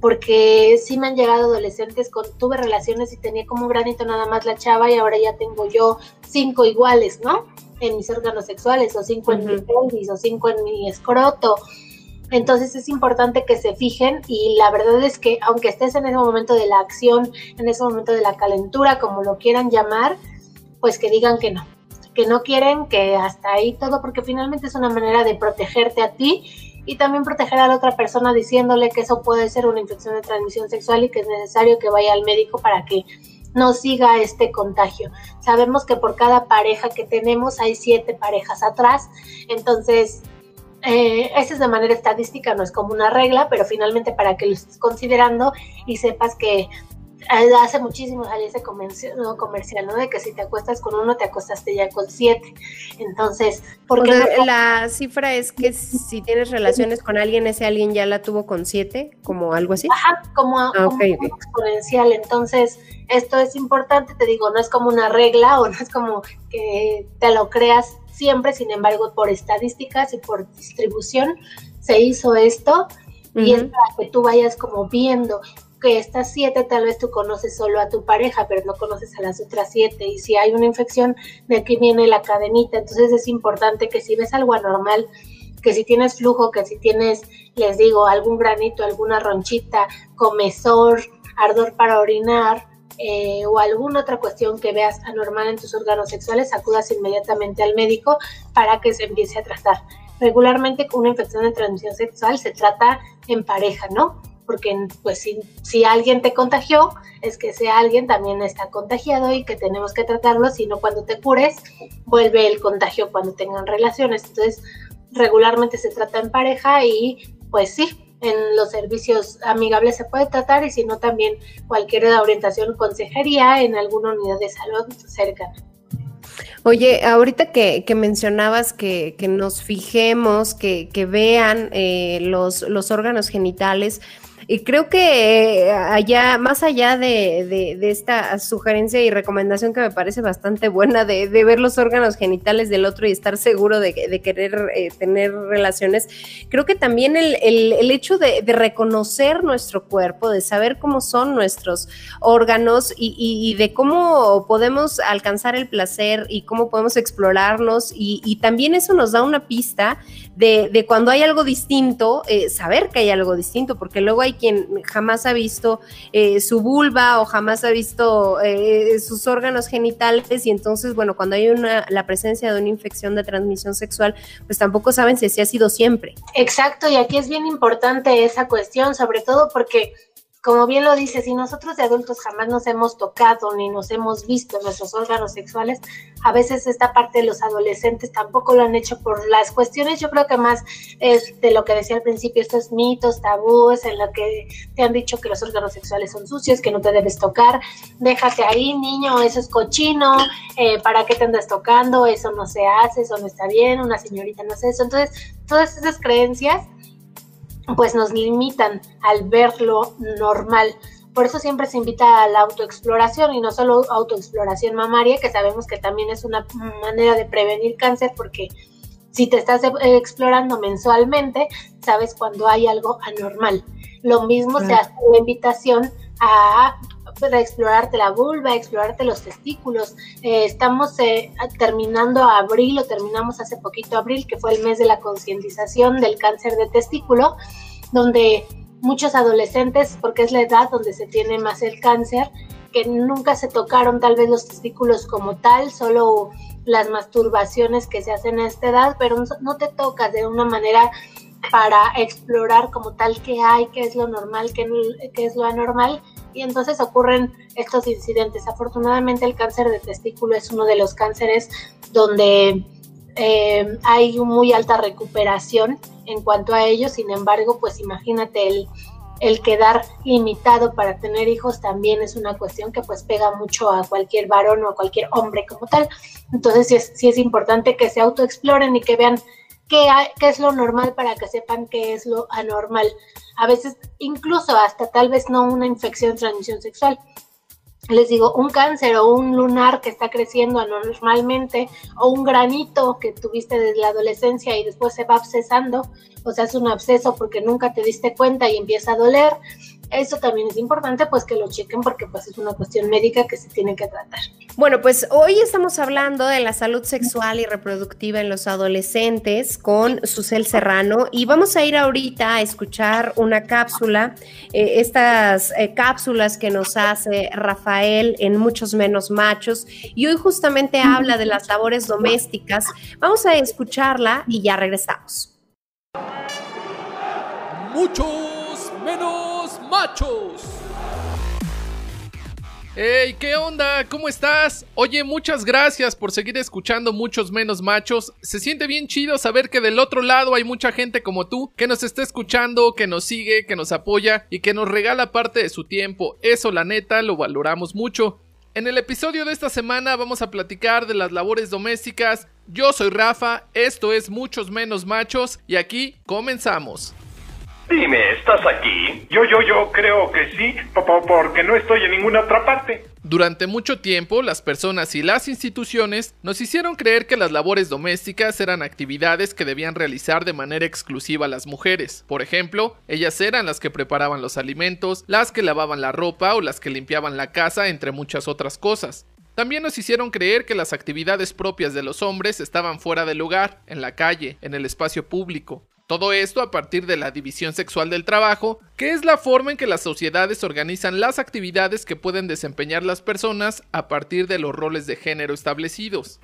porque sí me han llegado adolescentes con, tuve relaciones y tenía como un granito nada más la chava y ahora ya tengo yo cinco iguales, ¿no? En mis órganos sexuales, o cinco en mi pelvis, o cinco en mi escroto. Entonces es importante que se fijen y la verdad es que aunque estés en ese momento de la acción, en ese momento de la calentura, como lo quieran llamar, pues que digan que no, que no quieren, que hasta ahí todo, porque finalmente es una manera de protegerte a ti y también proteger a la otra persona diciéndole que eso puede ser una infección de transmisión sexual y que es necesario que vaya al médico para que no siga este contagio. Sabemos que por cada pareja que tenemos hay siete parejas atrás, entonces eh, es de manera estadística, no es como una regla, pero finalmente para que lo estés considerando y sepas que hace muchísimo salió ese comercial, no, comercial, ¿no? De que si te acuestas con uno, te acostaste ya con siete. Entonces, porque la cifra es que si tienes relaciones con alguien, ese alguien ya la tuvo con siete, como algo así. Ajá, como, ah, exponencial. Entonces, esto es importante, te digo, no es como una regla o no es como que te lo creas siempre, sin embargo, por estadísticas y por distribución se hizo esto y es para que tú vayas como viendo que estas siete tal vez tú conoces solo a tu pareja, pero no conoces a las otras siete. Y si hay una infección, de aquí viene la cadenita. Entonces es importante que si ves algo anormal, que si tienes flujo, que si tienes, les digo, algún granito, alguna ronchita, comezor, ardor para orinar, eh, o alguna otra cuestión que veas anormal en tus órganos sexuales, acudas inmediatamente al médico para que se empiece a tratar. Regularmente con una infección de transmisión sexual se trata en pareja, ¿no? Porque pues si, si alguien te contagió, es que ese alguien también está contagiado y que tenemos que tratarlo, si no cuando te cures, vuelve el contagio cuando tengan relaciones. Entonces, regularmente se trata en pareja y pues sí, en los servicios amigables se puede tratar y si no también cualquier orientación consejería en alguna unidad de salud cercana. Oye, ahorita que, mencionabas que, nos fijemos, que, vean eh, los, los órganos genitales, y creo que eh, allá, más allá de, esta sugerencia y recomendación que me parece bastante buena de, ver los órganos genitales del otro y estar seguro de, querer eh, tener relaciones, creo que también el, hecho de, reconocer nuestro cuerpo, de saber cómo son nuestros órganos y, de cómo podemos alcanzar el placer y cómo podemos explorarnos y, también eso nos da una pista de, cuando hay algo distinto, eh, saber que hay algo distinto, porque luego hay quien jamás ha visto eh, su vulva o jamás ha visto eh, sus órganos genitales y entonces, bueno, cuando hay una, la presencia de una infección de transmisión sexual, pues tampoco saben si así ha sido siempre. Exacto, y aquí es bien importante esa cuestión, sobre todo porque como bien lo dices, si nosotros de adultos jamás nos hemos tocado ni nos hemos visto nuestros órganos sexuales, a veces esta parte de los adolescentes tampoco lo han hecho por las cuestiones, yo creo que más es de lo que decía al principio, estos mitos, tabúes, en lo que te han dicho que los órganos sexuales son sucios, que no te debes tocar, déjate ahí, niño, eso es cochino, eh, ¿para qué te andas tocando? Eso no se hace, eso no está bien, una señorita no hace eso. Entonces, todas esas creencias pues nos limitan al ver lo normal. Por eso siempre se invita a la autoexploración y no solo autoexploración mamaria, que sabemos que también es una manera de prevenir cáncer porque si te estás explorando mensualmente, sabes cuando hay algo anormal. Lo mismo se hace la invitación a explorarte la vulva, explorarte los testículos. Eh, estamos eh, terminando abril o terminamos hace poquito abril, que fue el mes de la concientización del cáncer de testículo, donde muchos adolescentes, porque es la edad donde se tiene más el cáncer, que nunca se tocaron tal vez los testículos como tal, solo las masturbaciones que se hacen a esta edad, pero no te tocas de una manera para explorar como tal qué hay, qué es lo normal, qué, qué es lo anormal, y entonces ocurren estos incidentes. Afortunadamente el cáncer de testículo es uno de los cánceres donde eh, hay muy alta recuperación en cuanto a ello, sin embargo, pues imagínate el, el quedar limitado para tener hijos también es una cuestión que pues pega mucho a cualquier varón o a cualquier hombre como tal. Entonces sí es, sí es importante que se autoexploren y que vean qué, qué es lo normal para que sepan qué es lo anormal a veces incluso hasta tal vez no una infección transmisión sexual. Les digo, un cáncer o un lunar que está creciendo anormalmente o un granito que tuviste desde la adolescencia y después se va abscesando, o sea, es un absceso porque nunca te diste cuenta y empieza a doler, eso también es importante pues que lo chequen porque pues es una cuestión médica que se tiene que tratar. Bueno, pues hoy estamos hablando de la salud sexual y reproductiva en los adolescentes con Susel Serrano y vamos a ir ahorita a escuchar una cápsula, eh, estas eh, cápsulas que nos hace Rafael en Muchos Menos Machos y hoy justamente habla de las labores domésticas. Vamos a escucharla y ya regresamos. Muchos menos machos. Hey, ¿qué onda? ¿Cómo estás? Oye, muchas gracias por seguir escuchando muchos menos machos. Se siente bien chido saber que del otro lado hay mucha gente como tú que nos está escuchando, que nos sigue, que nos apoya y que nos regala parte de su tiempo. Eso la neta lo valoramos mucho. En el episodio de esta semana vamos a platicar de las labores domésticas. Yo soy Rafa, esto es Muchos Menos Machos y aquí comenzamos. Dime, ¿estás aquí? Yo, yo, yo creo que sí, porque no estoy en ninguna otra parte. Durante mucho tiempo, las personas y las instituciones nos hicieron creer que las labores domésticas eran actividades que debían realizar de manera exclusiva las mujeres. Por ejemplo, ellas eran las que preparaban los alimentos, las que lavaban la ropa o las que limpiaban la casa, entre muchas otras cosas. También nos hicieron creer que las actividades propias de los hombres estaban fuera del lugar, en la calle, en el espacio público. Todo esto a partir de la división sexual del trabajo, que es la forma en que las sociedades organizan las actividades que pueden desempeñar las personas a partir de los roles de género establecidos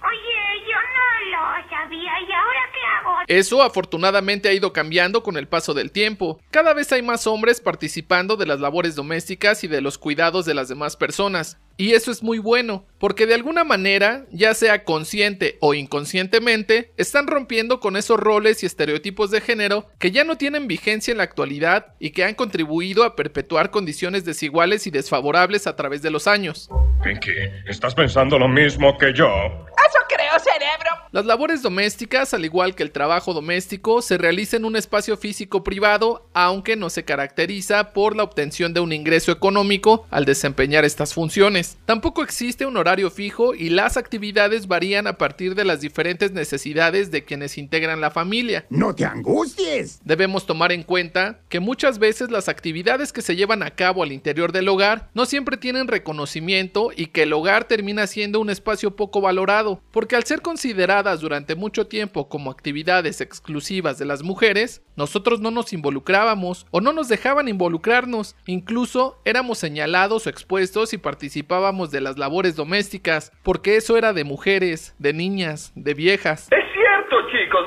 yo no lo sabía y ahora qué hago. Eso afortunadamente ha ido cambiando con el paso del tiempo. Cada vez hay más hombres participando de las labores domésticas y de los cuidados de las demás personas. Y eso es muy bueno, porque de alguna manera, ya sea consciente o inconscientemente, están rompiendo con esos roles y estereotipos de género que ya no tienen vigencia en la actualidad y que han contribuido a perpetuar condiciones desiguales y desfavorables a través de los años. Pinky, ¿estás pensando lo mismo que yo? Eso creo, cerebro. Las labores domésticas, al igual que el trabajo doméstico, se realizan en un espacio físico privado, aunque no se caracteriza por la obtención de un ingreso económico al desempeñar estas funciones. Tampoco existe un horario fijo y las actividades varían a partir de las diferentes necesidades de quienes integran la familia. No te angusties. Debemos tomar en cuenta que muchas veces las actividades que se llevan a cabo al interior del hogar no siempre tienen reconocimiento y que el hogar termina siendo un espacio poco valorado, porque al ser durante mucho tiempo como actividades exclusivas de las mujeres, nosotros no nos involucrábamos o no nos dejaban involucrarnos, incluso éramos señalados o expuestos y participábamos de las labores domésticas, porque eso era de mujeres, de niñas, de viejas.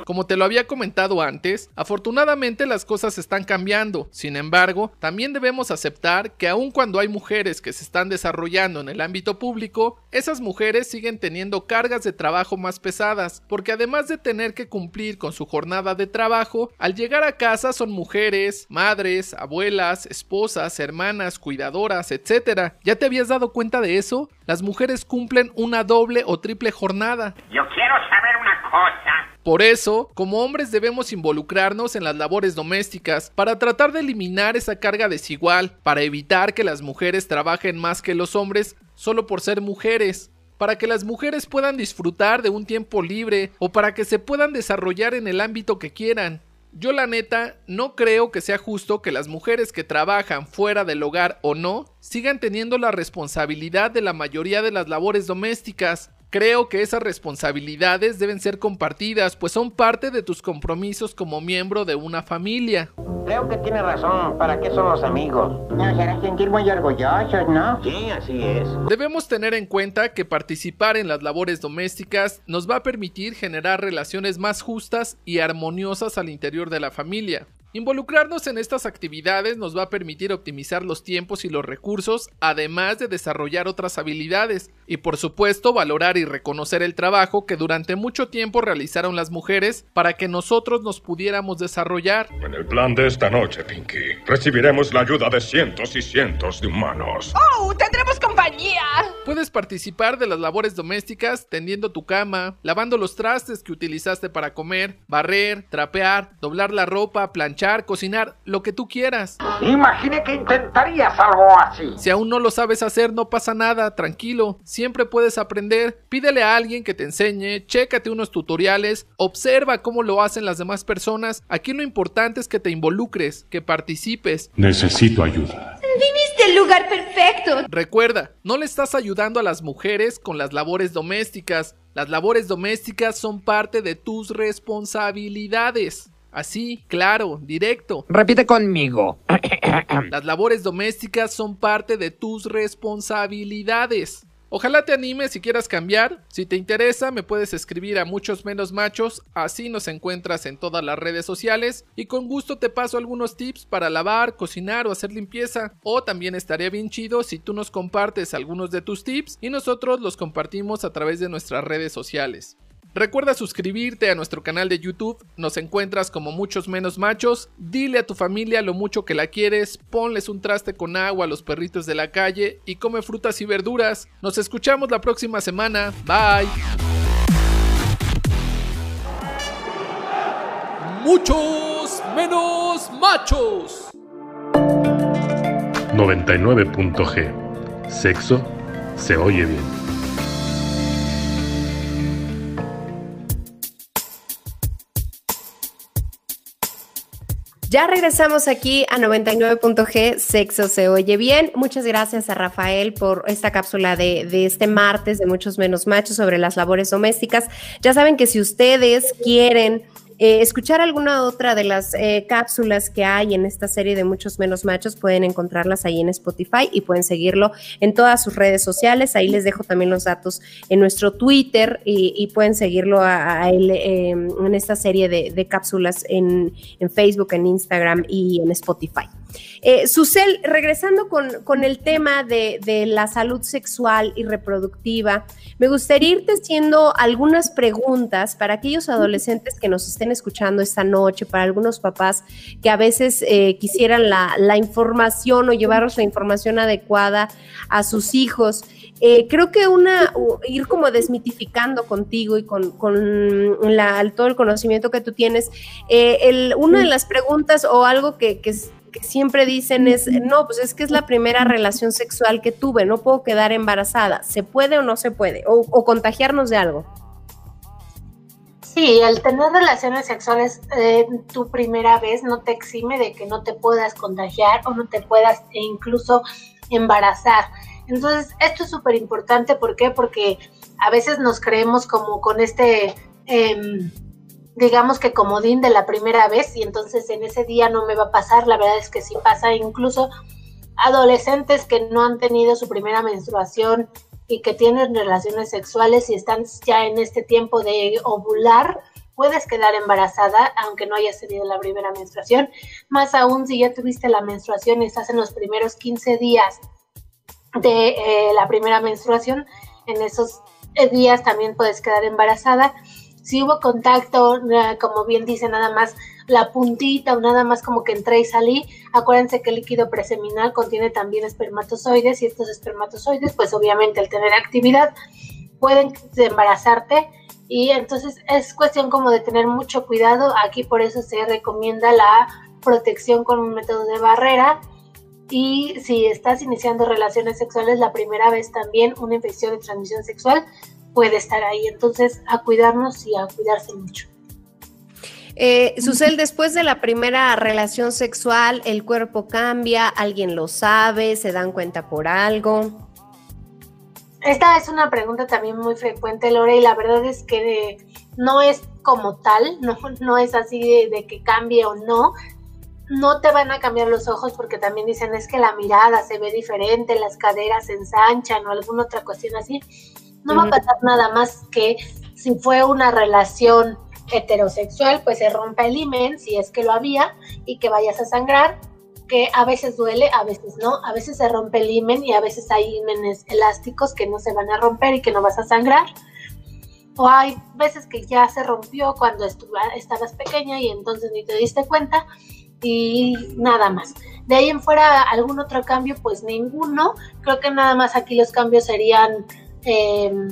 Como te lo había comentado antes, afortunadamente las cosas están cambiando. Sin embargo, también debemos aceptar que aun cuando hay mujeres que se están desarrollando en el ámbito público, esas mujeres siguen teniendo cargas de trabajo más pesadas, porque además de tener que cumplir con su jornada de trabajo, al llegar a casa son mujeres, madres, abuelas, esposas, hermanas, cuidadoras, etc. ¿Ya te habías dado cuenta de eso? Las mujeres cumplen una doble o triple jornada. Yo quiero saber una cosa. Por eso, como hombres debemos involucrarnos en las labores domésticas para tratar de eliminar esa carga desigual, para evitar que las mujeres trabajen más que los hombres solo por ser mujeres, para que las mujeres puedan disfrutar de un tiempo libre o para que se puedan desarrollar en el ámbito que quieran. Yo la neta no creo que sea justo que las mujeres que trabajan fuera del hogar o no sigan teniendo la responsabilidad de la mayoría de las labores domésticas. Creo que esas responsabilidades deben ser compartidas, pues son parte de tus compromisos como miembro de una familia. Creo que tiene razón. ¿Para qué son los amigos? Nos hará sentir muy orgullosos, ¿no? Sí, así es. Debemos tener en cuenta que participar en las labores domésticas nos va a permitir generar relaciones más justas y armoniosas al interior de la familia. Involucrarnos en estas actividades nos va a permitir optimizar los tiempos y los recursos, además de desarrollar otras habilidades, y por supuesto valorar y reconocer el trabajo que durante mucho tiempo realizaron las mujeres para que nosotros nos pudiéramos desarrollar. En el plan de esta noche, Pinky, recibiremos la ayuda de cientos y cientos de humanos. ¡Oh! ¡Tendremos compañía! Puedes participar de las labores domésticas tendiendo tu cama, lavando los trastes que utilizaste para comer, barrer, trapear, doblar la ropa, planchar, cocinar, lo que tú quieras. Imagine que intentarías algo así. Si aún no lo sabes hacer, no pasa nada, tranquilo, siempre puedes aprender. Pídele a alguien que te enseñe, chécate unos tutoriales, observa cómo lo hacen las demás personas. Aquí lo importante es que te involucres, que participes. Necesito ayuda. Viniste al lugar perfecto. Recuerda, no le estás ayudando a las mujeres con las labores domésticas. Las labores domésticas son parte de tus responsabilidades. Así, claro, directo. Repite conmigo. Las labores domésticas son parte de tus responsabilidades. Ojalá te animes si quieras cambiar. Si te interesa, me puedes escribir a muchos menos machos, así nos encuentras en todas las redes sociales y con gusto te paso algunos tips para lavar, cocinar o hacer limpieza. O también estaría bien chido si tú nos compartes algunos de tus tips y nosotros los compartimos a través de nuestras redes sociales. Recuerda suscribirte a nuestro canal de YouTube, nos encuentras como muchos menos machos, dile a tu familia lo mucho que la quieres, ponles un traste con agua a los perritos de la calle y come frutas y verduras. Nos escuchamos la próxima semana, bye. Muchos menos machos. 99.g. Sexo se oye bien. Ya regresamos aquí a 99.g, Sexo se oye bien. Muchas gracias a Rafael por esta cápsula de, de, este martes de Muchos Menos Machos sobre las labores domésticas. Ya saben que si ustedes quieren eh, escuchar alguna otra de las eh, cápsulas que hay en esta serie de Muchos Menos Machos, pueden encontrarlas ahí en Spotify y pueden seguirlo en todas sus redes sociales. Ahí les dejo también los datos en nuestro Twitter y, pueden seguirlo a, él em, en esta serie de, cápsulas en Facebook, en Instagram y en Spotify. Eh, Susel, regresando con, el tema de, la salud sexual y reproductiva, me gustaría irte haciendo algunas preguntas para aquellos adolescentes que nos estén escuchando esta noche, para algunos papás que a veces eh, quisieran la, información o llevaros la información adecuada a sus hijos. Eh, creo que una, ir como desmitificando contigo y con, todo el conocimiento que tú tienes, eh, una de las preguntas o algo que, que, siempre dicen es, no, pues es que es la primera relación sexual que tuve, no puedo quedar embarazada. ¿Se puede o no se puede? O, contagiarnos de algo. Sí, el tener relaciones sexuales eh, tu primera vez no te exime de que no te puedas contagiar o no te puedas e incluso embarazar. Entonces, esto es súper importante, ¿por qué? Porque a veces nos creemos como con este... Em, digamos que comodín de la primera vez y entonces en ese día no me va a pasar, la verdad es que sí pasa, incluso adolescentes que no han tenido su primera menstruación y que tienen relaciones sexuales y están ya en este tiempo de ovular, puedes quedar embarazada aunque no hayas tenido la primera menstruación, más aún si ya tuviste la menstruación y estás en los primeros 15 días de eh, la primera menstruación, en esos eh, días también puedes quedar embarazada si hubo contacto, como bien dice, nada más la puntita o nada más como que entré y salí, acuérdense que el líquido preseminal contiene también espermatozoides y estos espermatozoides, pues obviamente al tener actividad pueden embarazarte y entonces es cuestión como de tener mucho cuidado. Aquí por eso se recomienda la protección con un método de barrera. Y si estás iniciando relaciones sexuales la primera vez también, una infección de transmisión sexual, puede estar ahí. Entonces, a cuidarnos y a cuidarse mucho. Eh, Susel, después de la primera relación sexual, ¿el cuerpo cambia? ¿Alguien lo sabe? ¿Se dan cuenta por algo? Esta es una pregunta también muy frecuente, Lore, y la verdad es que no es como tal, no, no es así de, de, que cambie o no. No te van a cambiar los ojos porque también dicen es que la mirada se ve diferente, las caderas se ensanchan o alguna otra cuestión así no va a pasar nada más que si fue una relación heterosexual, pues se rompe el imen, si es que lo había, y que vayas a sangrar, que a veces duele, a veces no, a veces se rompe el imen y a veces hay imenes elásticos que no se van a romper y que no vas a sangrar. O hay veces que ya se rompió cuando estabas pequeña y entonces ni te diste cuenta y nada más. De ahí en fuera, algún otro cambio, pues ninguno. Creo que nada más aquí los cambios serían Em,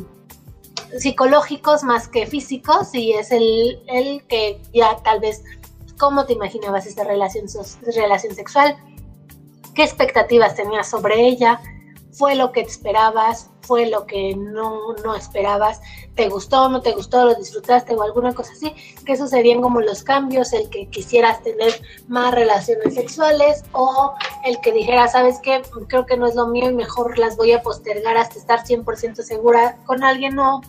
psicológicos más que físicos y es el, el, que ya tal vez, ¿cómo te imaginabas esta relación, relación sexual? ¿Qué expectativas tenías sobre ella? Fue lo que esperabas, fue lo que no, no esperabas, te gustó, no te gustó, lo disfrutaste o alguna cosa así, que serían como los cambios, el que quisieras tener más relaciones sexuales o el que dijeras, sabes qué, creo que no es lo mío y mejor las voy a postergar hasta estar 100% segura con alguien o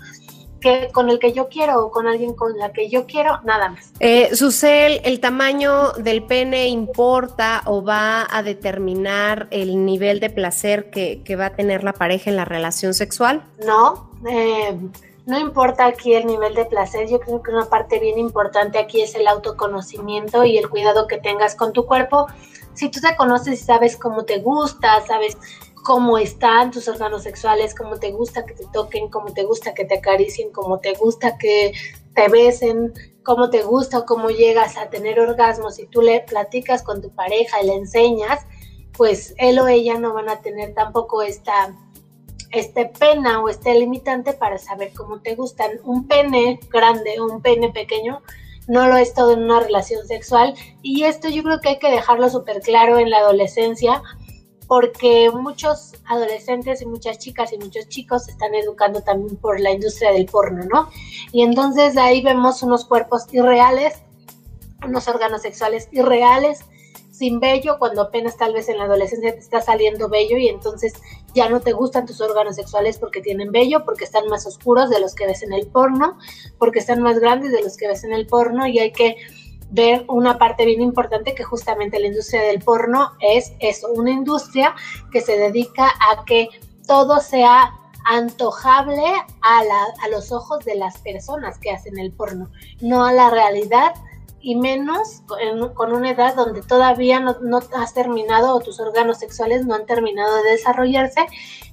que con el que yo quiero o con alguien con la que yo quiero, nada más. Eh, Susel, ¿el tamaño del pene importa o va a determinar el nivel de placer que, va a tener la pareja en la relación sexual? No, eh, no importa aquí el nivel de placer, yo creo que una parte bien importante aquí es el autoconocimiento y el cuidado que tengas con tu cuerpo. Si tú te conoces y sabes cómo te gusta, sabes cómo están tus órganos sexuales, cómo te gusta que te toquen, cómo te gusta que te acaricien, cómo te gusta que te besen, cómo te gusta o cómo llegas a tener orgasmos y tú le platicas con tu pareja y le enseñas, pues él o ella no van a tener tampoco esta este pena o este limitante para saber cómo te gustan. Un pene grande o un pene pequeño no lo es todo en una relación sexual y esto yo creo que hay que dejarlo súper claro en la adolescencia porque muchos adolescentes y muchas chicas y muchos chicos están educando también por la industria del porno, ¿no? Y entonces ahí vemos unos cuerpos irreales, unos órganos sexuales irreales, sin vello cuando apenas tal vez en la adolescencia te está saliendo vello y entonces ya no te gustan tus órganos sexuales porque tienen vello, porque están más oscuros de los que ves en el porno, porque están más grandes de los que ves en el porno y hay que ver una parte bien importante que justamente la industria del porno es eso, una industria que se dedica a que todo sea antojable a, a los ojos de las personas que hacen el porno, no a la realidad y menos con una edad donde todavía no, no, has terminado o tus órganos sexuales no han terminado de desarrollarse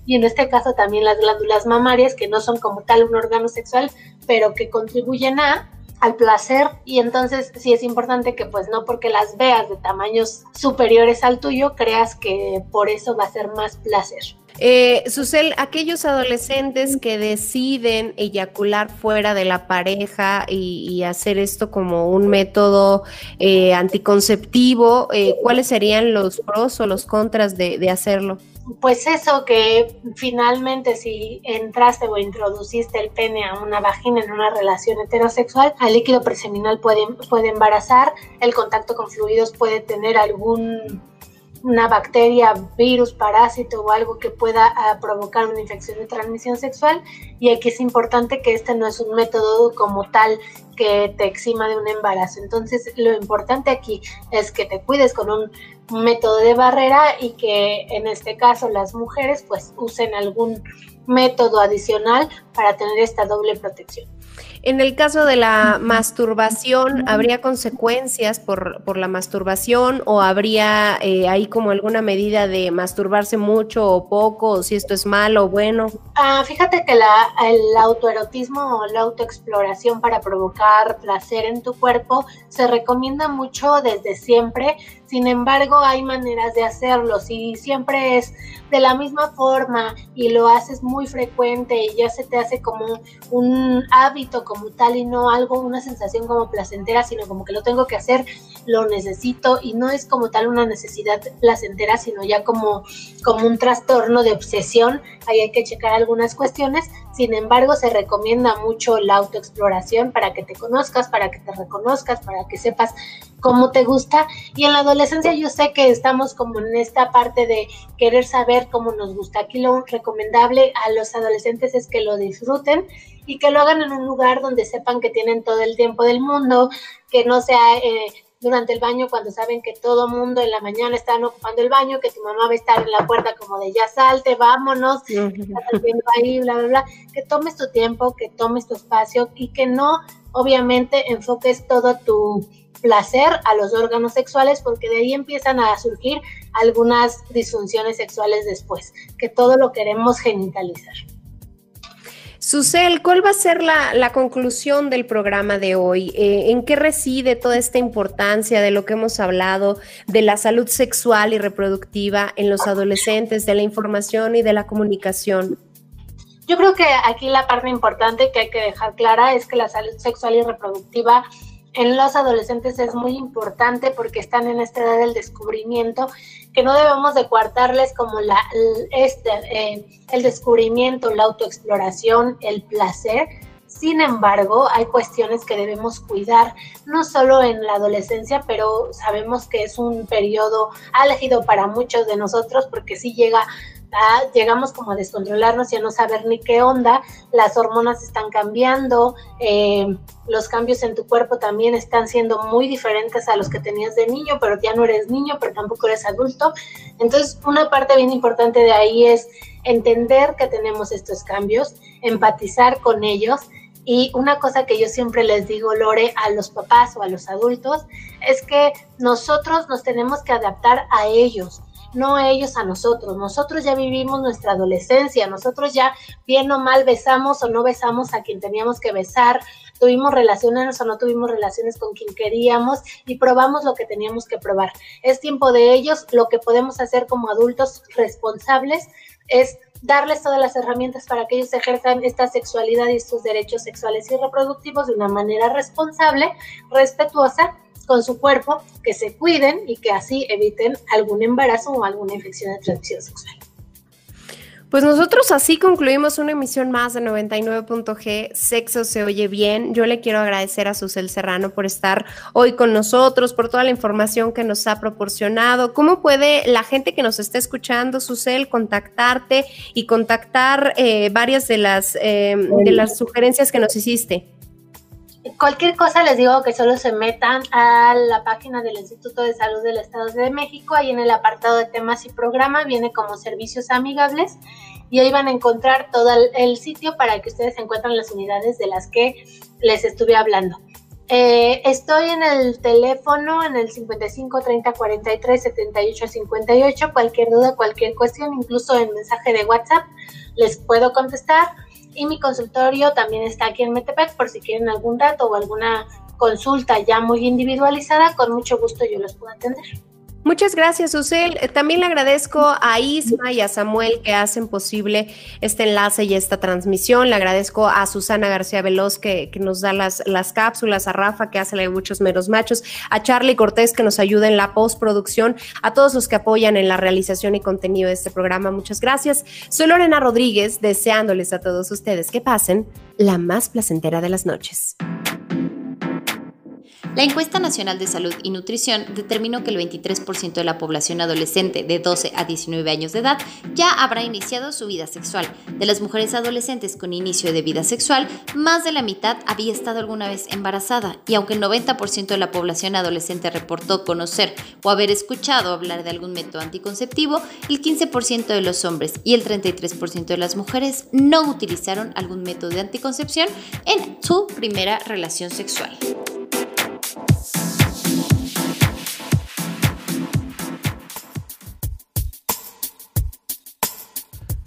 y en este caso también las glándulas mamarias que no son como tal un órgano sexual pero que contribuyen a al placer y entonces sí es importante que pues no porque las veas de tamaños superiores al tuyo creas que por eso va a ser más placer. Eh, Susel, aquellos adolescentes que deciden eyacular fuera de la pareja y, hacer esto como un método eh, anticonceptivo, eh, ¿cuáles serían los pros o los contras de, de hacerlo? Pues eso, que finalmente si entraste o introduciste el pene a una vagina en una relación heterosexual, el líquido preseminal puede, puede embarazar, el contacto con fluidos puede tener algún una bacteria, virus, parásito o algo que pueda ah, provocar una infección de transmisión sexual. Y aquí es importante que este no es un método como tal que te exima de un embarazo. Entonces, lo importante aquí es que te cuides con un método de barrera y que en este caso las mujeres pues usen algún método adicional para tener esta doble protección. En el caso de la masturbación, ¿habría consecuencias por, la masturbación o habría eh, ahí como alguna medida de masturbarse mucho o poco, o si esto es malo o bueno? Ah, fíjate que la, el autoerotismo o la autoexploración para provocar placer en tu cuerpo se recomienda mucho desde siempre sin embargo, hay maneras de hacerlo. Si siempre es de la misma forma y lo haces muy frecuente y ya se te hace como un hábito como tal y no algo, una sensación como placentera, sino como que lo tengo que hacer, lo necesito y no es como tal una necesidad placentera, sino ya como, como un trastorno de obsesión. Ahí hay que checar algunas cuestiones. Sin embargo, se recomienda mucho la autoexploración para que te conozcas, para que te reconozcas, para que sepas cómo te gusta. Y en la adolescencia yo sé que estamos como en esta parte de querer saber cómo nos gusta. Aquí lo recomendable a los adolescentes es que lo disfruten y que lo hagan en un lugar donde sepan que tienen todo el tiempo del mundo, que no sea eh, durante el baño cuando saben que todo mundo en la mañana están ocupando el baño, que tu mamá va a estar en la puerta como de ya salte, vámonos, estás haciendo ahí, bla, bla, bla, que tomes tu tiempo, que tomes tu espacio y que no, obviamente, enfoques todo tu placer a los órganos sexuales porque de ahí empiezan a surgir algunas disfunciones sexuales después, que todo lo queremos genitalizar. Susel, ¿cuál va a ser la, conclusión del programa de hoy? Eh, ¿En qué reside toda esta importancia de lo que hemos hablado de la salud sexual y reproductiva en los adolescentes, de la información y de la comunicación? Yo creo que aquí la parte importante que hay que dejar clara es que la salud sexual y reproductiva en los adolescentes es muy importante porque están en esta edad del descubrimiento, que no debemos de coartarles como la, este, eh, el descubrimiento, la autoexploración, el placer. Sin embargo, hay cuestiones que debemos cuidar, no solo en la adolescencia, pero sabemos que es un periodo álgido para muchos de nosotros porque sí llega llegamos como a descontrolarnos y a no saber ni qué onda, las hormonas están cambiando, eh, los cambios en tu cuerpo también están siendo muy diferentes a los que tenías de niño, pero ya no eres niño, pero tampoco eres adulto. Entonces, una parte bien importante de ahí es entender que tenemos estos cambios, empatizar con ellos. Y una cosa que yo siempre les digo, Lore, a los papás o a los adultos, es que nosotros nos tenemos que adaptar a ellos no ellos a nosotros. Nosotros ya vivimos nuestra adolescencia, nosotros ya bien o mal besamos o no besamos a quien teníamos que besar, tuvimos relaciones o no tuvimos relaciones con quien queríamos y probamos lo que teníamos que probar. Es tiempo de ellos, lo que podemos hacer como adultos responsables es darles todas las herramientas para que ellos ejerzan esta sexualidad y sus derechos sexuales y reproductivos de una manera responsable, respetuosa con su cuerpo, que se cuiden y que así eviten algún embarazo o alguna infección de transmisión sexual. Pues nosotros así concluimos una emisión más de 99.g. Sexo se oye bien. Yo le quiero agradecer a Susel Serrano por estar hoy con nosotros, por toda la información que nos ha proporcionado. ¿Cómo puede la gente que nos está escuchando, Susel, contactarte y contactar eh, varias de las, eh, de las sugerencias que nos hiciste? Cualquier cosa les digo que solo se metan a la página del Instituto de Salud del Estado de México, ahí en el apartado de temas y programa viene como servicios amigables y ahí van a encontrar todo el, sitio para que ustedes encuentren las unidades de las que les estuve hablando. Eh, estoy en el teléfono en el 55 30 43 78 58. Cualquier duda, cualquier cuestión, incluso en mensaje de WhatsApp, les puedo contestar. Y mi consultorio también está aquí en Metepec por si quieren algún dato o alguna consulta ya muy individualizada, con mucho gusto yo los puedo atender. Muchas gracias, Susel. Eh, también le agradezco a Isma y a Samuel que hacen posible este enlace y esta transmisión. Le agradezco a Susana García Veloz que, nos da las, las cápsulas, a Rafa que hace la de muchos meros machos, a Charlie Cortés que nos ayuda en la postproducción, a todos los que apoyan en la realización y contenido de este programa. Muchas gracias. Soy Lorena Rodríguez, deseándoles a todos ustedes que pasen la más placentera de las noches. La encuesta nacional de salud y nutrición determinó que el 23% de la población adolescente de 12 a 19 años de edad ya habrá iniciado su vida sexual. De las mujeres adolescentes con inicio de vida sexual, más de la mitad había estado alguna vez embarazada y aunque el 90% de la población adolescente reportó conocer o haber escuchado hablar de algún método anticonceptivo, el 15% de los hombres y el 33% de las mujeres no utilizaron algún método de anticoncepción en su primera relación sexual.